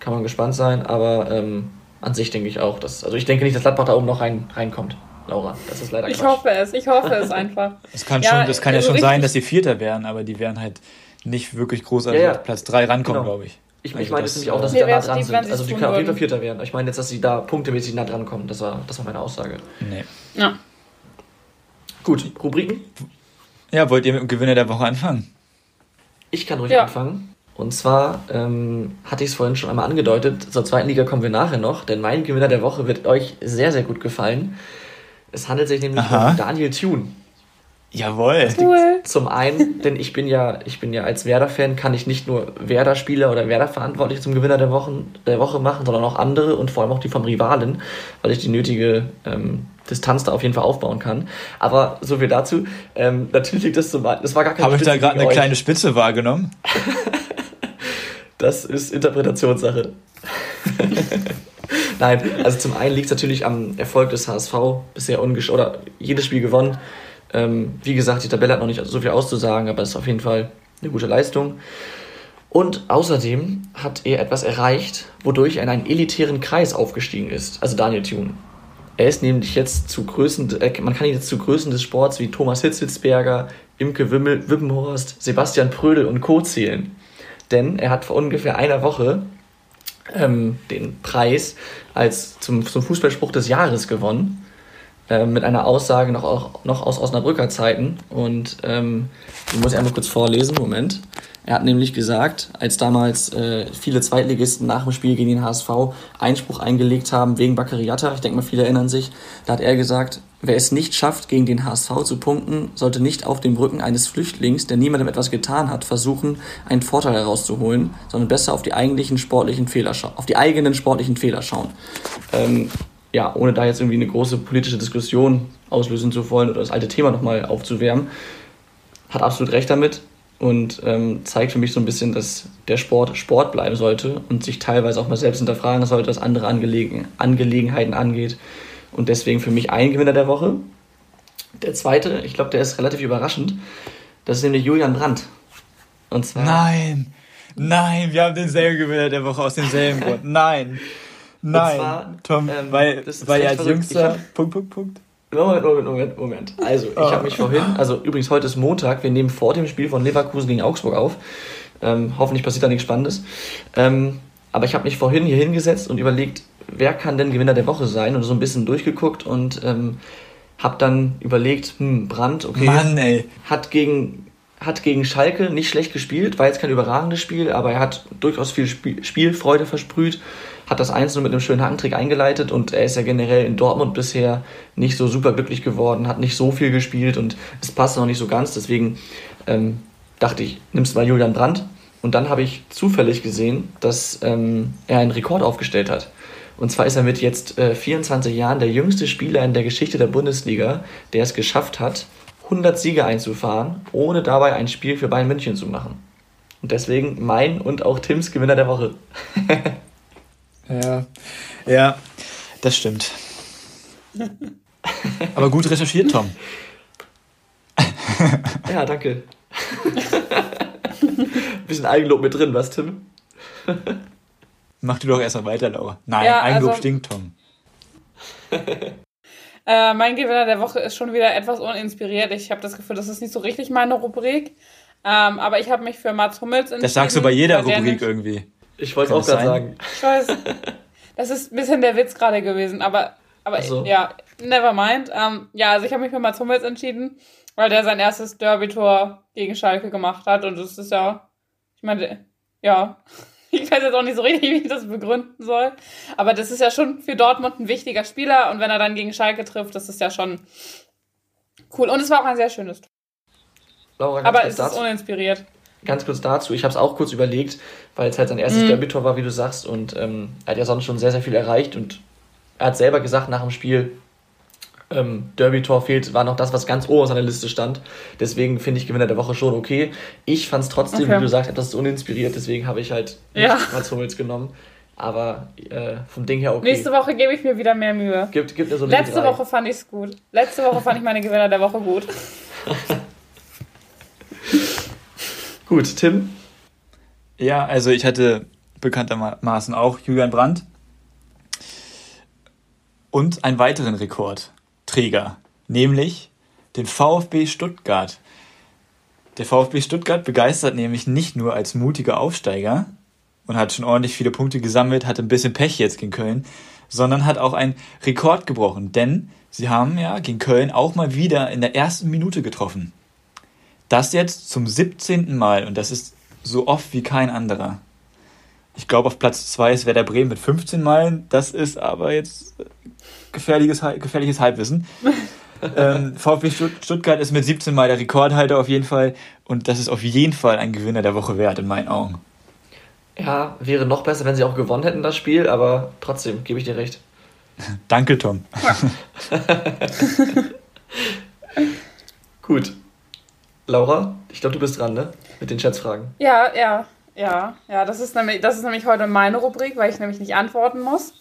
Kann man gespannt sein, aber ähm, an sich denke ich auch, dass, also ich denke nicht, dass Gladbach da oben noch rein, reinkommt. Laura. Das ist leider Ich hoffe es, ich hoffe es einfach. Es kann, ja, schon, das kann ja also schon sein, dass sie Vierter wären, aber die werden halt nicht wirklich großartig ja, ja. auf Platz 3 rankommen, genau. glaube ich. Ich, also ich meine jetzt nämlich auch, dass sie da nah dran sind. Also die können auf jeden Fall Vierter werden. Ich meine jetzt, dass sie da punktemäßig nah dran kommen. Das war, das war meine Aussage. Nee. Ja. Gut, Rubriken? Ja, wollt ihr mit dem Gewinner der Woche anfangen? Ich kann ruhig ja. anfangen. Und zwar ähm, hatte ich es vorhin schon einmal angedeutet, zur zweiten Liga kommen wir nachher noch, denn mein Gewinner der Woche wird euch sehr, sehr gut gefallen. Es handelt sich nämlich Aha. um Daniel Thune. Jawohl. Cool. Zum einen, denn ich bin ja, ich bin ja als Werder-Fan, kann ich nicht nur Werder-Spieler oder Werder-Verantwortlich zum Gewinner der, Wochen, der Woche machen, sondern auch andere und vor allem auch die vom Rivalen, weil ich die nötige ähm, Distanz da auf jeden Fall aufbauen kann. Aber so viel dazu. Ähm, natürlich liegt das zum Das war gar keine Habe ich da gerade eine euch. kleine Spitze wahrgenommen? das ist Interpretationssache. Nein, also zum einen liegt es natürlich am Erfolg des HSV, bisher ungesch oder jedes Spiel gewonnen. Ähm, wie gesagt, die Tabelle hat noch nicht so viel auszusagen, aber es ist auf jeden Fall eine gute Leistung. Und außerdem hat er etwas erreicht, wodurch er in einen elitären Kreis aufgestiegen ist, also Daniel Thune. Er ist nämlich jetzt zu Größen, äh, man kann ihn jetzt zu Größen des Sports wie Thomas Hitzelsberger, Imke Wimmel, Wippenhorst, Sebastian Prödel und Co. zählen. Denn er hat vor ungefähr einer Woche ähm, den Preis als zum, zum Fußballspruch des Jahres gewonnen. Äh, mit einer Aussage noch, auch, noch aus Osnabrücker Zeiten. Und ähm, die muss ich einmal kurz vorlesen. Moment. Er hat nämlich gesagt, als damals äh, viele Zweitligisten nach dem Spiel gegen den HSV Einspruch eingelegt haben wegen Baccariata, ich denke mal, viele erinnern sich, da hat er gesagt, wer es nicht schafft, gegen den HSV zu punkten, sollte nicht auf dem Rücken eines Flüchtlings, der niemandem etwas getan hat, versuchen, einen Vorteil herauszuholen, sondern besser auf die eigentlichen sportlichen Fehler auf die eigenen sportlichen Fehler schauen. Ähm, ja, ohne da jetzt irgendwie eine große politische Diskussion auslösen zu wollen oder das alte Thema nochmal aufzuwärmen, hat absolut recht damit und ähm, zeigt für mich so ein bisschen, dass der Sport Sport bleiben sollte und sich teilweise auch mal selbst hinterfragen sollte, was andere Angelegen Angelegenheiten angeht. Und deswegen für mich ein Gewinner der Woche. Der zweite, ich glaube, der ist relativ überraschend. Das ist nämlich Julian Brandt. Und zwar. Nein! Nein, wir haben denselben Gewinner der Woche aus demselben Grund. Nein! Nein! Zwar, Tom, ähm, weil, weil er als jüngster. Punkt, Punkt, Punkt. Moment, Moment, Moment, Moment. Also, ich oh. habe mich vorhin, also übrigens heute ist Montag, wir nehmen vor dem Spiel von Leverkusen gegen Augsburg auf. Ähm, hoffentlich passiert da nichts Spannendes. Ähm, aber ich habe mich vorhin hier hingesetzt und überlegt, wer kann denn Gewinner der Woche sein und so ein bisschen durchgeguckt und ähm, habe dann überlegt, hm, Brandt, okay, Mann, ey. hat gegen hat gegen Schalke nicht schlecht gespielt, war jetzt kein überragendes Spiel, aber er hat durchaus viel Spiel Spielfreude versprüht hat das Einzelne mit einem schönen Hackentrick eingeleitet und er ist ja generell in Dortmund bisher nicht so super glücklich geworden, hat nicht so viel gespielt und es passt noch nicht so ganz. Deswegen ähm, dachte ich, nimmst mal Julian Brandt. Und dann habe ich zufällig gesehen, dass ähm, er einen Rekord aufgestellt hat. Und zwar ist er mit jetzt äh, 24 Jahren der jüngste Spieler in der Geschichte der Bundesliga, der es geschafft hat, 100 Siege einzufahren, ohne dabei ein Spiel für Bayern München zu machen. Und deswegen mein und auch Tims Gewinner der Woche. Ja, ja, das stimmt. Aber gut recherchiert, Tom. ja, danke. Bisschen Eigenlob mit drin, was, Tim? Mach du doch erstmal weiter, Laura. Nein, ja, Eigenlob also, stinkt, Tom. äh, mein Gewinner der Woche ist schon wieder etwas uninspiriert. Ich habe das Gefühl, das ist nicht so richtig meine Rubrik. Ähm, aber ich habe mich für Mats Hummels entschieden. Das sagst du bei jeder Rubrik irgendwie. Ich wollte es auch gerade sagen. Ich weiß. Das ist ein bisschen der Witz gerade gewesen, aber, aber so. ja, never mind. Ähm, ja, also ich habe mich für Mats Hummels entschieden, weil der sein erstes Derby-Tor gegen Schalke gemacht hat und das ist ja, ich meine, ja, ich weiß jetzt auch nicht so richtig, wie ich das begründen soll, aber das ist ja schon für Dortmund ein wichtiger Spieler und wenn er dann gegen Schalke trifft, das ist ja schon cool und es war auch ein sehr schönes Tor. Laura, aber es ist uninspiriert ganz kurz dazu, ich habe es auch kurz überlegt, weil es halt sein erstes mhm. Derby-Tor war, wie du sagst, und ähm, er hat ja sonst schon sehr, sehr viel erreicht und er hat selber gesagt nach dem Spiel, ähm, Derby-Tor fehlt, war noch das, was ganz oben auf seiner Liste stand. Deswegen finde ich Gewinner der Woche schon okay. Ich fand es trotzdem, okay. wie du das ist uninspiriert, deswegen habe ich halt ja. nicht Mats Hummels genommen. Aber äh, vom Ding her okay. Nächste Woche gebe ich mir wieder mehr Mühe. Gibt, gibt so Letzte Woche fand ich es gut. Letzte Woche fand ich meine Gewinner der Woche gut. Gut, Tim? Ja, also ich hatte bekanntermaßen auch Julian Brandt und einen weiteren Rekordträger, nämlich den VfB Stuttgart. Der VfB Stuttgart begeistert nämlich nicht nur als mutiger Aufsteiger und hat schon ordentlich viele Punkte gesammelt, hat ein bisschen Pech jetzt gegen Köln, sondern hat auch einen Rekord gebrochen, denn sie haben ja gegen Köln auch mal wieder in der ersten Minute getroffen. Das jetzt zum 17. Mal und das ist so oft wie kein anderer. Ich glaube, auf Platz 2 ist Werder Bremen mit 15 Malen. Das ist aber jetzt gefährliches, gefährliches Halbwissen. ähm, VfB Stuttgart ist mit 17 Mal der Rekordhalter auf jeden Fall. Und das ist auf jeden Fall ein Gewinner der Woche wert, in meinen Augen. Ja, wäre noch besser, wenn sie auch gewonnen hätten, das Spiel. Aber trotzdem, gebe ich dir recht. Danke, Tom. Gut. Laura, ich glaube, du bist dran, ne? Mit den Schätzfragen. Ja, ja, ja, ja. Das ist nämlich, das ist nämlich heute meine Rubrik, weil ich nämlich nicht antworten muss.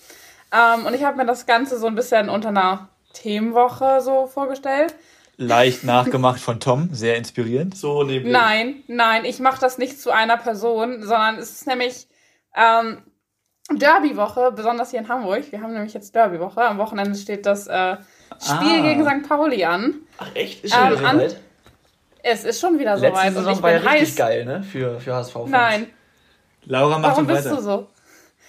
Ähm, und ich habe mir das Ganze so ein bisschen unter einer Themenwoche so vorgestellt. Leicht nachgemacht von Tom, sehr inspirierend. So nämlich. Nein, nein, ich mache das nicht zu einer Person, sondern es ist nämlich ähm, Derby-Woche, besonders hier in Hamburg. Wir haben nämlich jetzt Derby-Woche. Am Wochenende steht das äh, Spiel ah. gegen St. Pauli an. Ach echt? Ist schon ähm, es ist schon wieder so weit. Und ich war bin ja richtig geil, ne? Für, für HSV. -Fans. Nein. Laura, mach Warum doch weiter. Warum bist du so?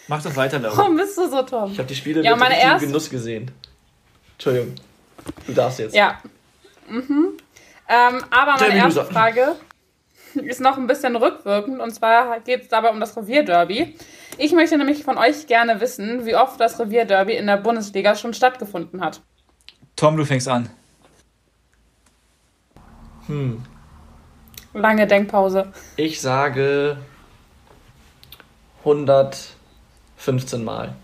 Mach doch weiter, Laura. Warum bist du so, Tom? Ich habe die Spiele ja, mit erste... Genuss gesehen. Entschuldigung. Du darfst jetzt. Ja. Mhm. Ähm, aber meine erste Frage ist noch ein bisschen rückwirkend. Und zwar geht es dabei um das Revierderby. Ich möchte nämlich von euch gerne wissen, wie oft das Revierderby in der Bundesliga schon stattgefunden hat. Tom, du fängst an. Hm. Lange Denkpause. Ich sage 115 Mal.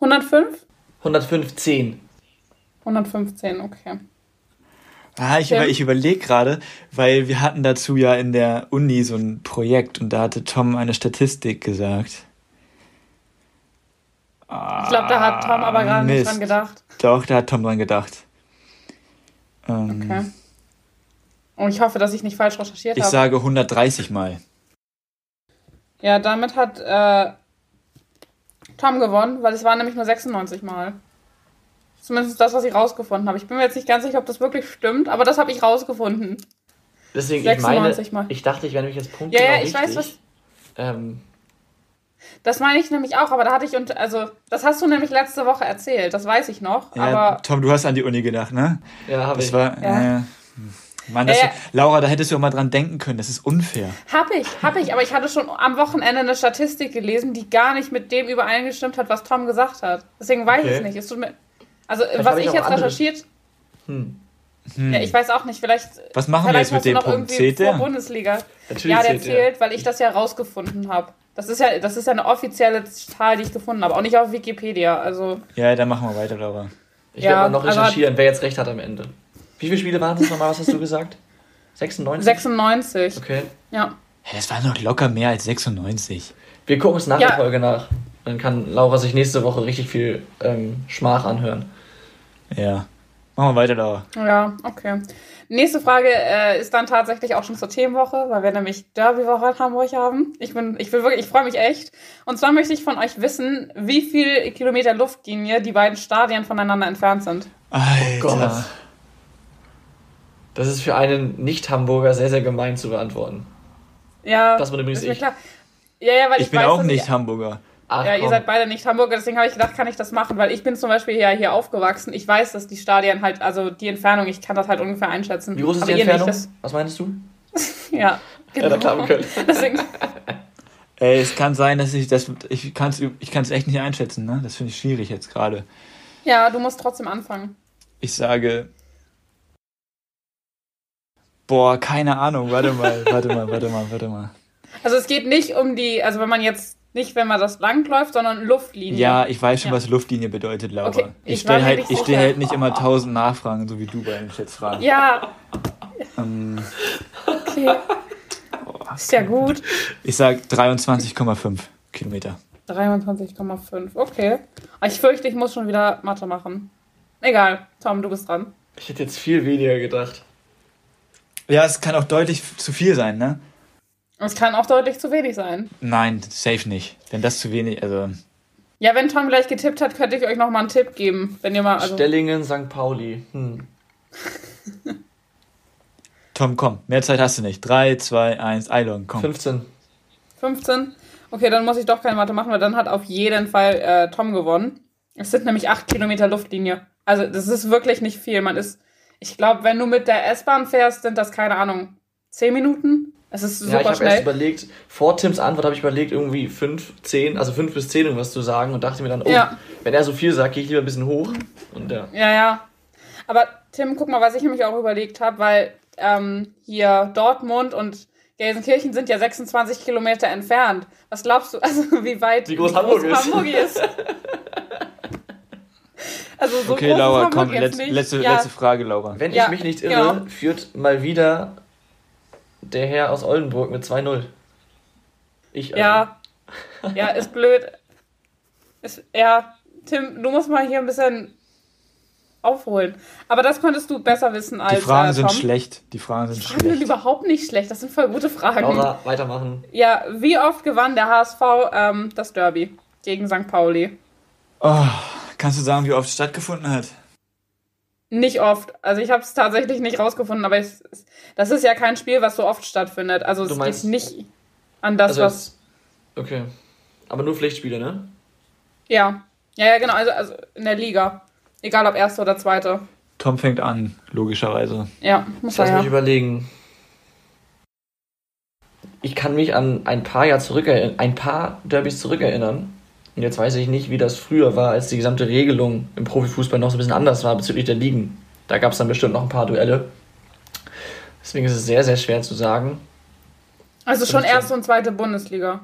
105? 115. 115, okay. Ah, ich, über, ich überlege gerade, weil wir hatten dazu ja in der Uni so ein Projekt und da hatte Tom eine Statistik gesagt. ich glaube, da hat Tom aber gar nicht dran gedacht. Doch, da hat Tom dran gedacht. Ähm, okay. Und ich hoffe, dass ich nicht falsch recherchiert habe. Ich sage 130 Mal. Ja, damit hat äh, Tom gewonnen, weil es waren nämlich nur 96 Mal. Zumindest das, was ich rausgefunden habe. Ich bin mir jetzt nicht ganz sicher, ob das wirklich stimmt, aber das habe ich rausgefunden. Deswegen, ich meine, Mal. ich dachte, ich werde mich jetzt Punkte Ja, ja, ich richtig. weiß, was... Ähm, das meine ich nämlich auch, aber da hatte ich und also das hast du nämlich letzte Woche erzählt, das weiß ich noch. Ja, aber Tom, du hast an die Uni gedacht, ne? Ja, habe ich. War, ja. Äh, Mann, das, äh, Laura, da hättest du auch mal dran denken können. Das ist unfair. Hab ich, hab ich. Aber ich hatte schon am Wochenende eine Statistik gelesen, die gar nicht mit dem übereingestimmt hat, was Tom gesagt hat. Deswegen weiß okay. ich es nicht. Es tut mir, also, vielleicht was ich, ich jetzt andere. recherchiert. Hm. Hm. Ja, ich weiß auch nicht. Vielleicht. Was machen wir jetzt mit dem Punkt? Zählt der? Bundesliga. Natürlich ja, der zählt, weil ich das ja rausgefunden habe. Das ist ja, das ist ja eine offizielle Zahl, die ich gefunden habe. Auch nicht auf Wikipedia. Also. Ja, dann machen wir weiter, Laura. Ich ja, werde mal noch recherchieren, wer jetzt recht hat am Ende. Wie viele Spiele waren es nochmal? Was hast du gesagt? 96? 96. Okay. Ja. Hey, das waren noch locker mehr als 96. Wir gucken es nach ja. der Folge nach. Dann kann Laura sich nächste Woche richtig viel ähm, Schmach anhören. Ja. Machen wir weiter, Laura. Ja, okay. Nächste Frage äh, ist dann tatsächlich auch schon zur Themenwoche, weil wir nämlich Derbywoche in Hamburg haben. Ich bin, ich will wirklich, ich freue mich echt. Und zwar möchte ich von euch wissen, wie viel Kilometer Luftlinie die beiden Stadien voneinander entfernt sind. Alter. Oh Gott. Das ist für einen Nicht-Hamburger sehr, sehr gemein zu beantworten. Ja, das war übrigens ich. Klar. Ja, ja, weil ich, ich bin weiß, auch nicht ich, Hamburger. Ach, ja, komm. ihr seid beide nicht Hamburger, deswegen habe ich gedacht, kann ich das machen, weil ich bin zum Beispiel ja hier aufgewachsen. Ich weiß, dass die Stadien halt, also die Entfernung, ich kann das halt ungefähr einschätzen. Wie groß ist Aber die Entfernung? Nicht, Was meinst du? ja, genau. Ja, klappen können. deswegen. Ey, es kann sein, dass ich das, ich kann es ich kann's echt nicht einschätzen, ne? Das finde ich schwierig jetzt gerade. Ja, du musst trotzdem anfangen. Ich sage, boah, keine Ahnung, warte mal, warte mal, warte mal, warte mal. Also es geht nicht um die, also wenn man jetzt nicht, wenn man das langläuft, sondern Luftlinie. Ja, ich weiß schon, ja. was Luftlinie bedeutet, Laura. Okay, ich, ich stelle halt, ich stell halt nicht immer tausend Nachfragen, so wie du bei den Schätzfragen. Ja. Ähm, okay. Ist ja gut. Ich sag 23,5 Kilometer. 23,5, okay. Ich fürchte, ich muss schon wieder Mathe machen. Egal, Tom, du bist dran. Ich hätte jetzt viel weniger gedacht. Ja, es kann auch deutlich zu viel sein, ne? Es kann auch deutlich zu wenig sein. Nein, safe nicht. Wenn das zu wenig, also. Ja, wenn Tom gleich getippt hat, könnte ich euch noch mal einen Tipp geben, wenn ihr mal. Also Stellingen, St. Pauli. Hm. Tom, komm, mehr Zeit hast du nicht. 3, 2, 1, Eilon, komm. 15. 15? Okay, dann muss ich doch keine Mathe machen, weil dann hat auf jeden Fall äh, Tom gewonnen. Es sind nämlich 8 Kilometer Luftlinie. Also, das ist wirklich nicht viel. Man ist, ich glaube, wenn du mit der S-Bahn fährst, sind das, keine Ahnung, 10 Minuten? Es ist super ja, ich habe erst überlegt, vor Tims Antwort habe ich überlegt, irgendwie 5, 10, also 5 bis 10 irgendwas zu sagen und dachte mir dann, oh, ja. wenn er so viel sagt, gehe ich lieber ein bisschen hoch. Und ja. Ja, ja. Aber Tim, guck mal, was ich nämlich auch überlegt habe, weil ähm, hier Dortmund und Gelsenkirchen sind ja 26 Kilometer entfernt. Was glaubst du, also wie weit wie groß, wie Hamburg, groß ist. Hamburg ist? also so okay, Laura, komm, letz, letzte, ja. letzte Frage, Laura. Wenn ich mich nicht irre, genau. führt mal wieder der Herr aus Oldenburg mit 2-0. Ich. Also. Ja. Ja, ist blöd. Ist, ja, Tim, du musst mal hier ein bisschen aufholen. Aber das konntest du besser wissen als. Die Fragen äh, sind schlecht. Die Fragen sind die Fragen schlecht. sind überhaupt nicht schlecht. Das sind voll gute Fragen. Laura, weitermachen. Ja, wie oft gewann der HSV ähm, das Derby gegen St. Pauli? Oh, kannst du sagen, wie oft es stattgefunden hat? Nicht oft. Also ich habe es tatsächlich nicht rausgefunden, aber es, das ist ja kein Spiel, was so oft stattfindet. Also du es meinst, geht nicht an das, also was. Okay. Aber nur Pflichtspiele, ne? Ja. Ja, ja, genau. Also, also in der Liga. Egal ob erste oder zweite. Tom fängt an, logischerweise. Ja, muss Lass ja. mich überlegen. Ich kann mich an ein paar Jahr zurückerinnern, ein paar Derbys zurückerinnern. Und jetzt weiß ich nicht, wie das früher war, als die gesamte Regelung im Profifußball noch so ein bisschen anders war bezüglich der Ligen. Da gab es dann bestimmt noch ein paar Duelle. Deswegen ist es sehr, sehr schwer zu sagen. Also schon 15. erste und zweite Bundesliga.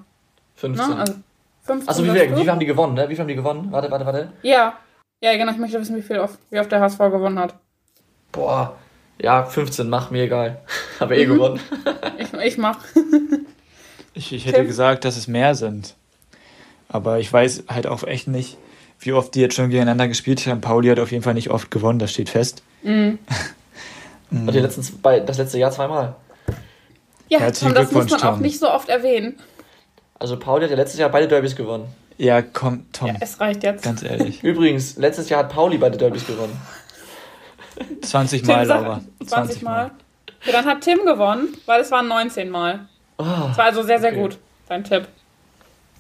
15. Ne? Also 15 Achso, wie, wie, wie haben die gewonnen, ne? Wie viel haben die gewonnen? Warte, warte, warte. Ja. Ja, genau, ich möchte wissen, wie viel oft, wie oft der HSV gewonnen hat. Boah, ja, 15, mach mir egal. Habe eh mhm. gewonnen. ich, ich mach. ich, ich hätte Tim? gesagt, dass es mehr sind. Aber ich weiß halt auch echt nicht, wie oft die jetzt schon gegeneinander gespielt haben. Pauli hat auf jeden Fall nicht oft gewonnen, das steht fest. Mhm. Und die letzten, das letzte Jahr zweimal. Ja, Tom, das muss man auch nicht so oft erwähnen. Also Pauli hat ja letztes Jahr beide Derbys gewonnen. Ja, komm, Tom. Ja, es reicht jetzt. Ganz ehrlich. Übrigens, letztes Jahr hat Pauli beide Derbys gewonnen. 20 Mal, Laura. 20, 20 Mal. Mal. Ja, dann hat Tim gewonnen, weil es waren 19 Mal. Oh, das war also sehr, sehr okay. gut, dein Tipp.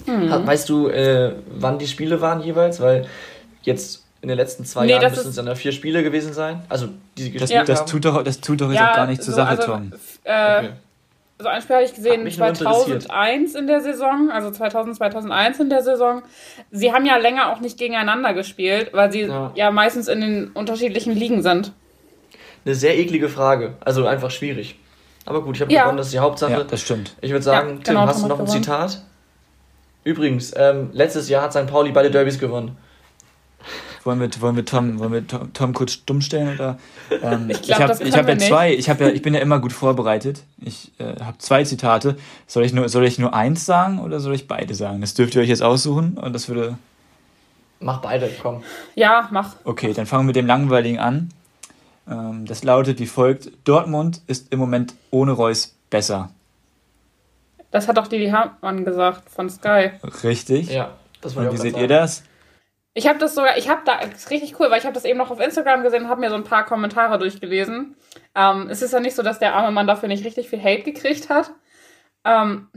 Mhm. Weißt du, äh, wann die Spiele waren jeweils? Weil jetzt in den letzten zwei nee, Jahren müssen es dann ja vier Spiele gewesen sein. Also die sie gespielt das, das Tut doch, das tut doch jetzt ja, auch gar nicht zur so, Sache, also, Tom. Äh, okay. Also ein Spiel habe ich gesehen 2001 in der Saison, also 2000, 2001 in der Saison. Sie haben ja länger auch nicht gegeneinander gespielt, weil sie ja, ja meistens in den unterschiedlichen Ligen sind. Eine sehr eklige Frage, also einfach schwierig. Aber gut, ich habe ja. gewonnen, das ist die Hauptsache. Ja, das stimmt. Ich würde sagen, Tim, genau, hast du noch ein gewonnen. Zitat? Übrigens, ähm, letztes Jahr hat St. Pauli beide Derbys gewonnen. Wollen wir, wollen wir, Tom, wollen wir Tom, Tom kurz dumm stellen? Oder, ähm, ich glaube, ich habe hab ja zwei, ich, hab ja, ich bin ja immer gut vorbereitet. Ich äh, habe zwei Zitate. Soll ich, nur, soll ich nur eins sagen oder soll ich beide sagen? Das dürft ihr euch jetzt aussuchen und das würde. Mach beide, komm. Ja, mach. Okay, dann fangen wir mit dem langweiligen an. Ähm, das lautet wie folgt: Dortmund ist im Moment ohne Reus besser. Das hat doch Didi Hartmann gesagt von Sky. Richtig. Ja, das war Und wie seht sagen. ihr das? Ich habe das sogar, ich habe da, das ist richtig cool, weil ich habe das eben noch auf Instagram gesehen und habe mir so ein paar Kommentare durchgelesen. Ähm, es ist ja nicht so, dass der arme Mann dafür nicht richtig viel Hate gekriegt hat. Ähm.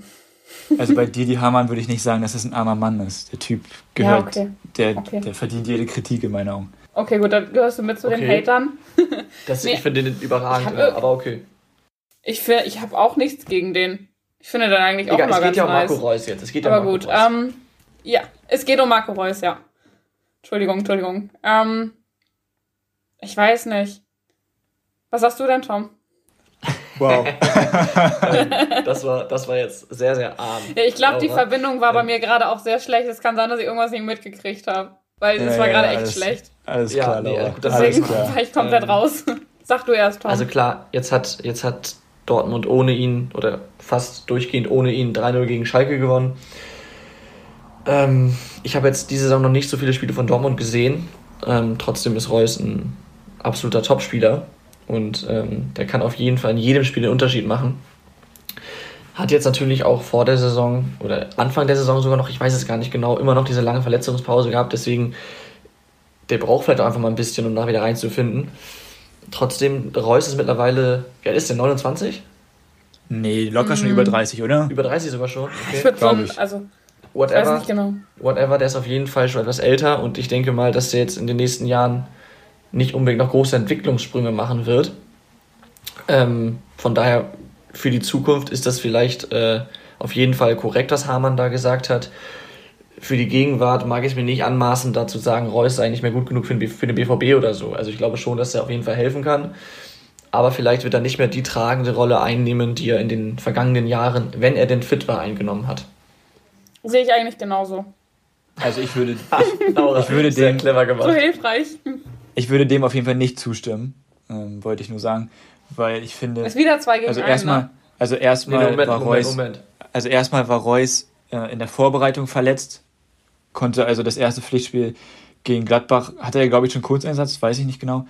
Also bei Didi Hamann würde ich nicht sagen, dass es ein armer Mann ist. Der Typ gehört, ja, okay. Der, okay. der verdient jede Kritik in meinen Augen. Okay, gut, dann gehörst du mit zu okay. den Hatern. das, nee, ich finde den überragend, hab, aber okay. Ich, ich habe auch nichts gegen den. Ich finde den eigentlich auch Egal, immer ganz nice. Es geht ja um Marco Reus jetzt. Es geht ja aber um Marco gut, ähm, ja, es geht um Marco Reus, ja. Entschuldigung, Entschuldigung. Ähm, ich weiß nicht. Was sagst du denn, Tom? Wow. das, war, das war jetzt sehr, sehr arm. Ja, ich glaube, die Verbindung war bei mir gerade auch sehr schlecht. Es kann sein, dass ich irgendwas nicht mitgekriegt habe. Weil es ja, war gerade ja, echt schlecht. Alles klar, nee, Laura. Deswegen war ich komplett ähm, raus. Sag du erst, Tom. Also klar, jetzt hat, jetzt hat Dortmund ohne ihn oder fast durchgehend ohne ihn 3-0 gegen Schalke gewonnen. Ähm, ich habe jetzt diese Saison noch nicht so viele Spiele von Dortmund gesehen. Ähm, trotzdem ist Reus ein absoluter Topspieler und ähm, der kann auf jeden Fall in jedem Spiel den Unterschied machen. Hat jetzt natürlich auch vor der Saison oder Anfang der Saison sogar noch, ich weiß es gar nicht genau, immer noch diese lange Verletzungspause gehabt. Deswegen, der braucht vielleicht auch einfach mal ein bisschen, um da wieder reinzufinden. Trotzdem, Reus ist mittlerweile, wie alt ist der, 29? Nee, locker schon mhm. über 30, oder? Über 30 sogar schon. Okay. Ich würde sagen, also whatever, weiß nicht genau. whatever, der ist auf jeden Fall schon etwas älter und ich denke mal, dass der jetzt in den nächsten Jahren nicht unbedingt noch große Entwicklungssprünge machen wird. Ähm, von daher für die Zukunft ist das vielleicht äh, auf jeden Fall korrekt, was Hamann da gesagt hat. Für die Gegenwart mag ich mir nicht anmaßen, da zu sagen, Reus sei nicht mehr gut genug für den, für den BVB oder so. Also ich glaube schon, dass er auf jeden Fall helfen kann. Aber vielleicht wird er nicht mehr die tragende Rolle einnehmen, die er in den vergangenen Jahren, wenn er denn fit war, eingenommen hat. Sehe ich eigentlich genauso. Also ich würde, ich würde dem clever gemacht. So hilfreich. Ich würde dem auf jeden Fall nicht zustimmen, ähm, wollte ich nur sagen, weil ich finde. Es ist wieder zwei gegen also erstmal, ne? also erstmal nee, Moment, war Reus, Moment, Moment. also erstmal war Reus äh, in der Vorbereitung verletzt, konnte also das erste Pflichtspiel gegen Gladbach hatte er glaube ich schon Kurzeinsatz, weiß ich nicht genau,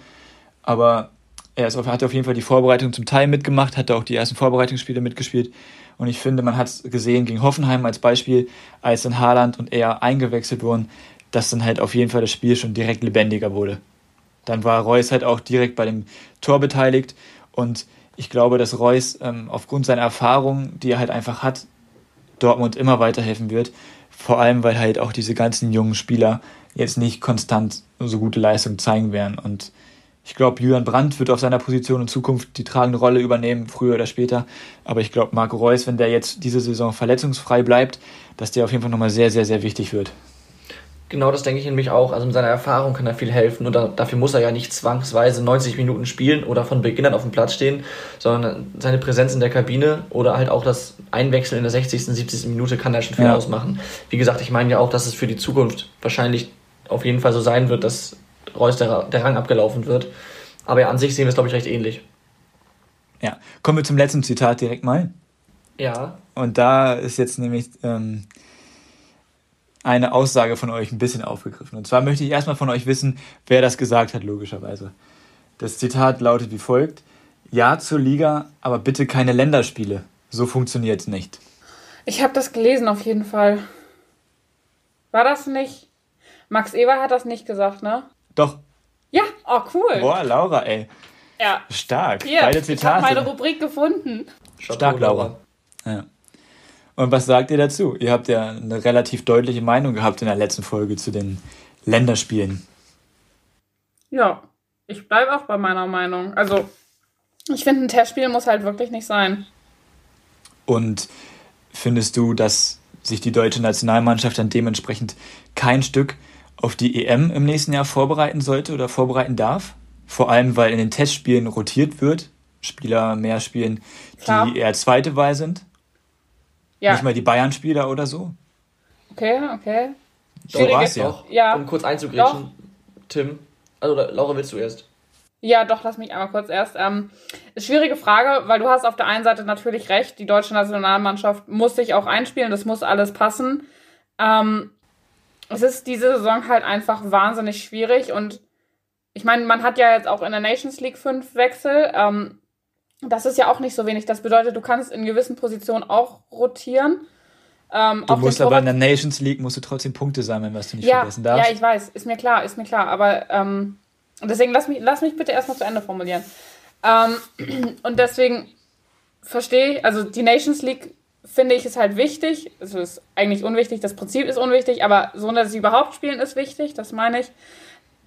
aber er ist auf, hat auf jeden Fall die Vorbereitung zum Teil mitgemacht, hatte auch die ersten Vorbereitungsspiele mitgespielt und ich finde, man hat es gesehen gegen Hoffenheim als Beispiel, als dann Haaland und er eingewechselt wurden, dass dann halt auf jeden Fall das Spiel schon direkt lebendiger wurde. Dann war Reus halt auch direkt bei dem Tor beteiligt und ich glaube, dass Reus ähm, aufgrund seiner Erfahrung, die er halt einfach hat, Dortmund immer weiterhelfen wird. Vor allem, weil halt auch diese ganzen jungen Spieler jetzt nicht konstant so gute Leistungen zeigen werden. Und ich glaube, Julian Brandt wird auf seiner Position in Zukunft die tragende Rolle übernehmen, früher oder später. Aber ich glaube, Marco Reus, wenn der jetzt diese Saison verletzungsfrei bleibt, dass der auf jeden Fall nochmal sehr, sehr, sehr wichtig wird. Genau, das denke ich nämlich auch. Also mit seiner Erfahrung kann er viel helfen und dafür muss er ja nicht zwangsweise 90 Minuten spielen oder von Beginn an auf dem Platz stehen, sondern seine Präsenz in der Kabine oder halt auch das Einwechseln in der 60., 70. Minute kann er schon viel ja. ausmachen. Wie gesagt, ich meine ja auch, dass es für die Zukunft wahrscheinlich auf jeden Fall so sein wird, dass Reus der, der Rang abgelaufen wird. Aber ja, an sich sehen wir es, glaube ich, recht ähnlich. Ja, kommen wir zum letzten Zitat direkt mal. Ja. Und da ist jetzt nämlich ähm, eine Aussage von euch ein bisschen aufgegriffen. Und zwar möchte ich erstmal von euch wissen, wer das gesagt hat, logischerweise. Das Zitat lautet wie folgt: Ja zur Liga, aber bitte keine Länderspiele. So funktioniert es nicht. Ich habe das gelesen auf jeden Fall. War das nicht? Max Eber hat das nicht gesagt, ne? Doch. Ja, oh cool. Boah, Laura, ey. Ja. Stark. Hier, Beide Zitate. Ich habe meine Rubrik gefunden. Stark, Laura. Ja. Und was sagt ihr dazu? Ihr habt ja eine relativ deutliche Meinung gehabt in der letzten Folge zu den Länderspielen. Ja, ich bleibe auch bei meiner Meinung. Also, ich finde, ein Testspiel muss halt wirklich nicht sein. Und findest du, dass sich die deutsche Nationalmannschaft dann dementsprechend kein Stück auf die EM im nächsten Jahr vorbereiten sollte oder vorbereiten darf? Vor allem, weil in den Testspielen rotiert wird, Spieler mehr spielen, Klar. die eher zweite Wahl sind. Ja. Nicht mal die Bayern-Spieler oder so. Okay, okay. So war's ja. Doch, ja. Um kurz einzugrätschen, Tim. Also, Laura, willst du erst? Ja, doch, lass mich einmal kurz erst. Ähm, schwierige Frage, weil du hast auf der einen Seite natürlich recht, die deutsche Nationalmannschaft muss sich auch einspielen, das muss alles passen. Ähm, es ist diese Saison halt einfach wahnsinnig schwierig und ich meine, man hat ja jetzt auch in der Nations League fünf Wechsel. Ähm, das ist ja auch nicht so wenig. Das bedeutet, du kannst in gewissen Positionen auch rotieren. Ähm, du musst aber in der Nations League musst du trotzdem Punkte sammeln, was du nicht ja, vergessen darfst. Ja, ich weiß, ist mir klar, ist mir klar. Aber ähm, deswegen lass mich, lass mich bitte erstmal zu Ende formulieren. Ähm, und deswegen verstehe ich, also die Nations League finde ich ist halt wichtig. Also ist eigentlich unwichtig, das Prinzip ist unwichtig, aber so, dass sie überhaupt spielen, ist wichtig, das meine ich.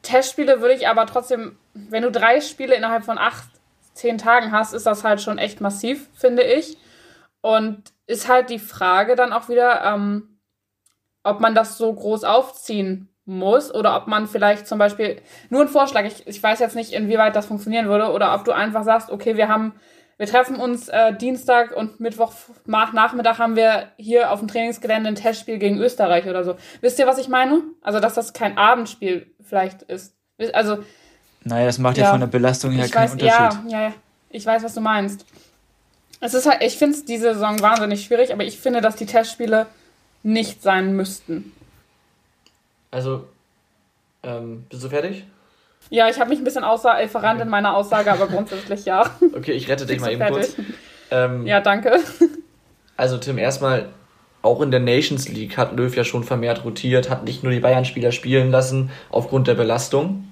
Testspiele würde ich aber trotzdem, wenn du drei Spiele innerhalb von acht, zehn Tagen hast, ist das halt schon echt massiv, finde ich. Und ist halt die Frage dann auch wieder, ähm, ob man das so groß aufziehen muss oder ob man vielleicht zum Beispiel, nur ein Vorschlag, ich, ich weiß jetzt nicht, inwieweit das funktionieren würde, oder ob du einfach sagst, okay, wir haben wir treffen uns äh, Dienstag und Mittwoch nach Nachmittag haben wir hier auf dem Trainingsgelände ein Testspiel gegen Österreich oder so. Wisst ihr, was ich meine? Also, dass das kein Abendspiel vielleicht ist. Also. Naja, das macht ja, ja von der Belastung her keinen weiß, Unterschied. Ja, ja, ja. Ich weiß, was du meinst. Es ist halt, ich finde diese Saison wahnsinnig schwierig, aber ich finde, dass die Testspiele nicht sein müssten. Also, ähm, bist du fertig? Ja, ich habe mich ein bisschen außer äh, verrannt in meiner Aussage, aber grundsätzlich ja. Okay, ich rette dich mal eben fertig. kurz. Ähm, ja, danke. Also Tim, erstmal, auch in der Nations League hat Löw ja schon vermehrt rotiert, hat nicht nur die Bayern-Spieler spielen lassen aufgrund der Belastung.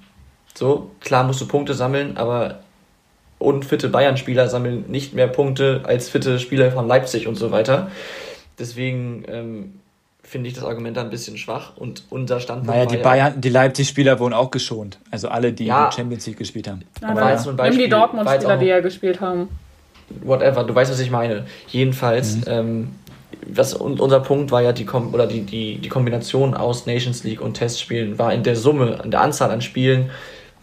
So, klar musst du Punkte sammeln, aber unfitte Bayern-Spieler sammeln nicht mehr Punkte als fitte Spieler von Leipzig und so weiter. Deswegen ähm, finde ich das Argument ein bisschen schwach und unser Standpunkt. Naja, die Bayern, die Leipzig-Spieler wurden auch geschont. Also alle, die ja, in der Champions League gespielt haben. Aber war jetzt Beispiel, die Dortmund-Spieler, die ja gespielt haben. Whatever, du weißt, was ich meine. Jedenfalls, mhm. ähm, was, und unser Punkt war ja die, Kom oder die, die, die Kombination aus Nations League und Testspielen war in der Summe, in der Anzahl an Spielen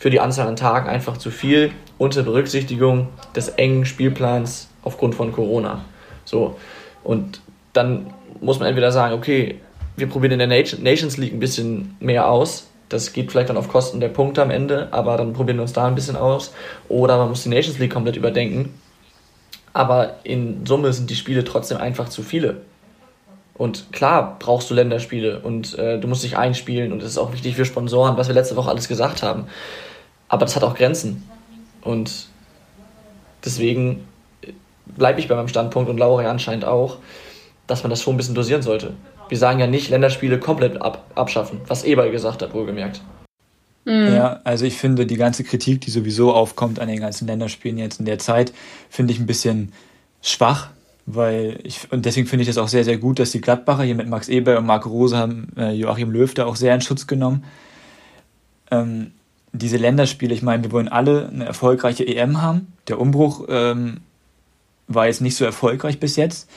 für die Anzahl an Tagen einfach zu viel unter Berücksichtigung des engen Spielplans aufgrund von Corona. So. Und dann muss man entweder sagen, okay, wir probieren in der Nations League ein bisschen mehr aus. Das geht vielleicht dann auf Kosten der Punkte am Ende, aber dann probieren wir uns da ein bisschen aus. Oder man muss die Nations League komplett überdenken. Aber in Summe sind die Spiele trotzdem einfach zu viele. Und klar brauchst du Länderspiele und äh, du musst dich einspielen und es ist auch wichtig für Sponsoren, was wir letzte Woche alles gesagt haben. Aber das hat auch Grenzen. Und deswegen bleibe ich bei meinem Standpunkt und Laura anscheinend auch dass man das schon ein bisschen dosieren sollte. Wir sagen ja nicht Länderspiele komplett ab, abschaffen, was Eberl gesagt hat, wohlgemerkt. Mhm. Ja, also ich finde die ganze Kritik, die sowieso aufkommt an den ganzen Länderspielen jetzt in der Zeit, finde ich ein bisschen schwach, weil ich, und deswegen finde ich das auch sehr, sehr gut, dass die Gladbacher hier mit Max Eber und Marco Rose haben äh, Joachim Löw da auch sehr in Schutz genommen. Ähm, diese Länderspiele, ich meine, wir wollen alle eine erfolgreiche EM haben. Der Umbruch ähm, war jetzt nicht so erfolgreich bis jetzt.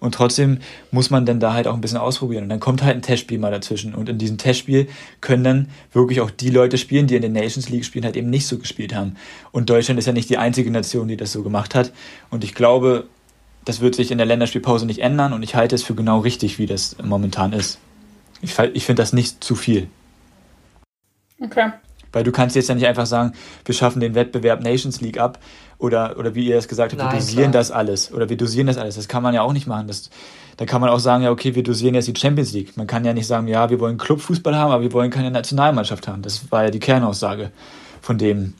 Und trotzdem muss man dann da halt auch ein bisschen ausprobieren. Und dann kommt halt ein Testspiel mal dazwischen. Und in diesem Testspiel können dann wirklich auch die Leute spielen, die in der Nations League spielen, halt eben nicht so gespielt haben. Und Deutschland ist ja nicht die einzige Nation, die das so gemacht hat. Und ich glaube, das wird sich in der Länderspielpause nicht ändern. Und ich halte es für genau richtig, wie das momentan ist. Ich, ich finde das nicht zu viel. Okay. Weil du kannst jetzt ja nicht einfach sagen, wir schaffen den Wettbewerb Nations League ab oder, oder wie ihr es gesagt habt, Nein, wir dosieren klar. das alles oder wir dosieren das alles. Das kann man ja auch nicht machen. Das, da kann man auch sagen, ja, okay, wir dosieren jetzt die Champions League. Man kann ja nicht sagen, ja, wir wollen Clubfußball haben, aber wir wollen keine Nationalmannschaft haben. Das war ja die Kernaussage von dem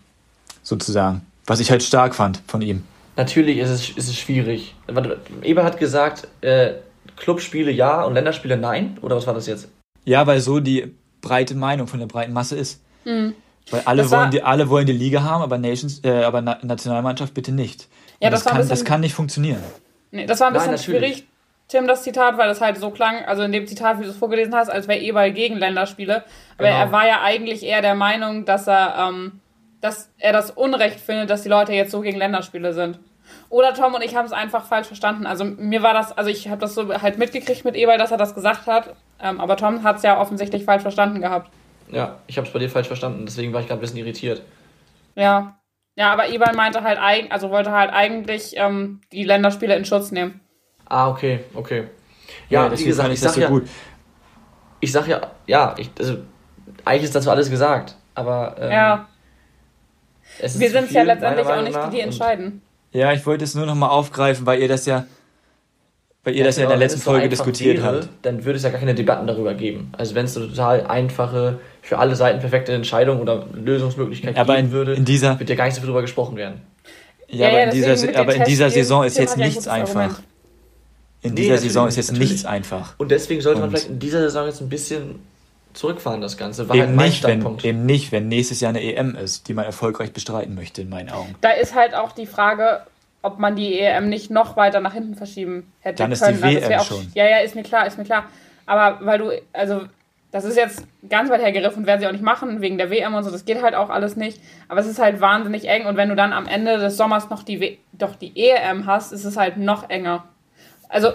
sozusagen, was ich halt stark fand von ihm. Natürlich ist es, ist es schwierig. Eber hat gesagt, äh, Clubspiele ja und Länderspiele nein, oder was war das jetzt? Ja, weil so die breite Meinung von der breiten Masse ist. Mhm. Weil alle wollen, die, alle wollen die Liga haben, aber, Nations, äh, aber Na Nationalmannschaft bitte nicht. Ja, das, das, kann, bisschen, das kann nicht funktionieren. Nee, das war ein bisschen Nein, schwierig, Tim, das Zitat, weil das halt so klang, also in dem Zitat, wie du es vorgelesen hast, als wäre Eberl gegen Länderspiele. Aber genau. er war ja eigentlich eher der Meinung, dass er, ähm, dass er das Unrecht findet, dass die Leute jetzt so gegen Länderspiele sind. Oder Tom und ich haben es einfach falsch verstanden. Also mir war das, also ich habe das so halt mitgekriegt mit Eberl, dass er das gesagt hat. Ähm, aber Tom hat es ja offensichtlich falsch verstanden gehabt. Ja, ich habe es bei dir falsch verstanden, deswegen war ich gerade ein bisschen irritiert. Ja. Ja, aber Eberl meinte halt, also wollte halt eigentlich ähm, die Länderspiele in Schutz nehmen. Ah, okay, okay. Ja, ja wie gesagt, ich sag so ja, gut. ich sag ja, ja, ich, also, eigentlich ist dazu alles gesagt, aber ähm, ja. Wir sind ja letztendlich auch nicht die, die entscheiden. Ja, ich wollte es nur nochmal aufgreifen, weil ihr das ja weil ihr ja, das genau, ja in der letzten Folge diskutiert wäre, habt. Dann würde es ja gar keine Debatten darüber geben. Also wenn es eine total einfache, für alle Seiten perfekte Entscheidung oder Lösungsmöglichkeit aber geben in, würde, in dieser, wird ja gar nicht so viel darüber gesprochen werden. Ja, ja aber, in dieser, aber in dieser Saison ist jetzt nichts einfach. In dieser nee, Saison ist jetzt nichts einfach. Und deswegen sollte man vielleicht in dieser Saison jetzt ein bisschen zurückfahren, das Ganze. War eben, halt nicht, wenn, eben nicht, wenn nächstes Jahr eine EM ist, die man erfolgreich bestreiten möchte, in meinen Augen. Da ist halt auch die Frage, ob man die EM nicht noch weiter nach hinten verschieben hätte Dann ist die WM also auch, schon. Ja, ja, ist mir klar, ist mir klar. Aber weil du, also das ist jetzt ganz weit hergegriffen und werden sie auch nicht machen, wegen der WM und so, das geht halt auch alles nicht. Aber es ist halt wahnsinnig eng und wenn du dann am Ende des Sommers noch die, w doch die EM hast, ist es halt noch enger. Also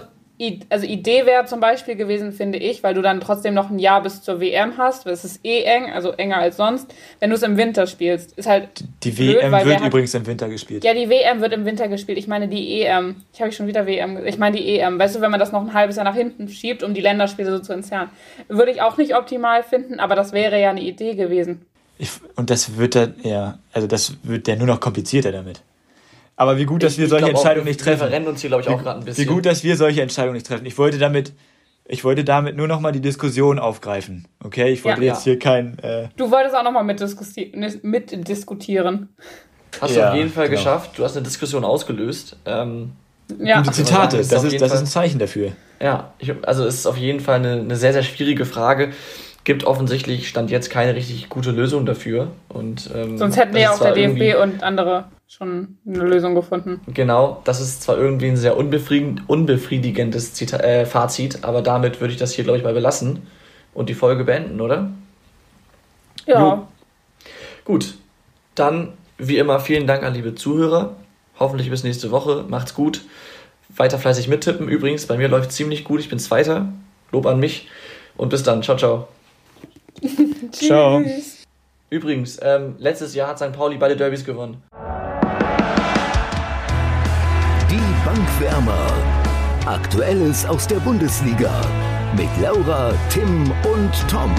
also Idee wäre zum Beispiel gewesen, finde ich, weil du dann trotzdem noch ein Jahr bis zur WM hast. Es ist eh eng, also enger als sonst. Wenn du es im Winter spielst, ist halt. Die blöd, WM wird übrigens hat, im Winter gespielt. Ja, die WM wird im Winter gespielt. Ich meine die EM. Ich habe schon wieder WM. Ich meine die EM. Weißt du, wenn man das noch ein halbes Jahr nach hinten schiebt, um die Länderspiele so zu entzerren, würde ich auch nicht optimal finden, aber das wäre ja eine Idee gewesen. Ich, und das wird dann, ja, also das wird ja nur noch komplizierter damit. Aber wie gut, dass ich, wir solche Entscheidungen nicht treffen. Wir verrennen uns hier, glaube ich, auch gerade ein bisschen. Wie gut, dass wir solche Entscheidungen nicht treffen. Ich wollte damit, ich wollte damit nur noch mal die Diskussion aufgreifen. Okay, ich wollte ja, jetzt ja. hier kein. Äh du wolltest auch noch mal mitdiskutieren. Hast du auf jeden Fall genau. geschafft. Du hast eine Diskussion ausgelöst. Ähm, ja. Gute Zitate, das, ist, das ist ein Zeichen dafür. Ja, ich, also es ist auf jeden Fall eine, eine sehr, sehr schwierige Frage gibt offensichtlich stand jetzt keine richtig gute Lösung dafür. Und, ähm, Sonst hätten wir ja auch der DFB und andere schon eine Lösung gefunden. Genau, das ist zwar irgendwie ein sehr unbefriedigendes Zita äh, Fazit, aber damit würde ich das hier, glaube ich, mal belassen und die Folge beenden, oder? Ja. Jo. Gut, dann wie immer vielen Dank an liebe Zuhörer. Hoffentlich bis nächste Woche. Macht's gut. Weiter fleißig mittippen. Übrigens, bei mir läuft ziemlich gut. Ich bin Zweiter. Lob an mich. Und bis dann. Ciao, ciao. Ciao. Übrigens, ähm, letztes Jahr hat St. Pauli beide Derbys gewonnen. Die Bankwärmer. Aktuelles aus der Bundesliga. Mit Laura, Tim und Tom.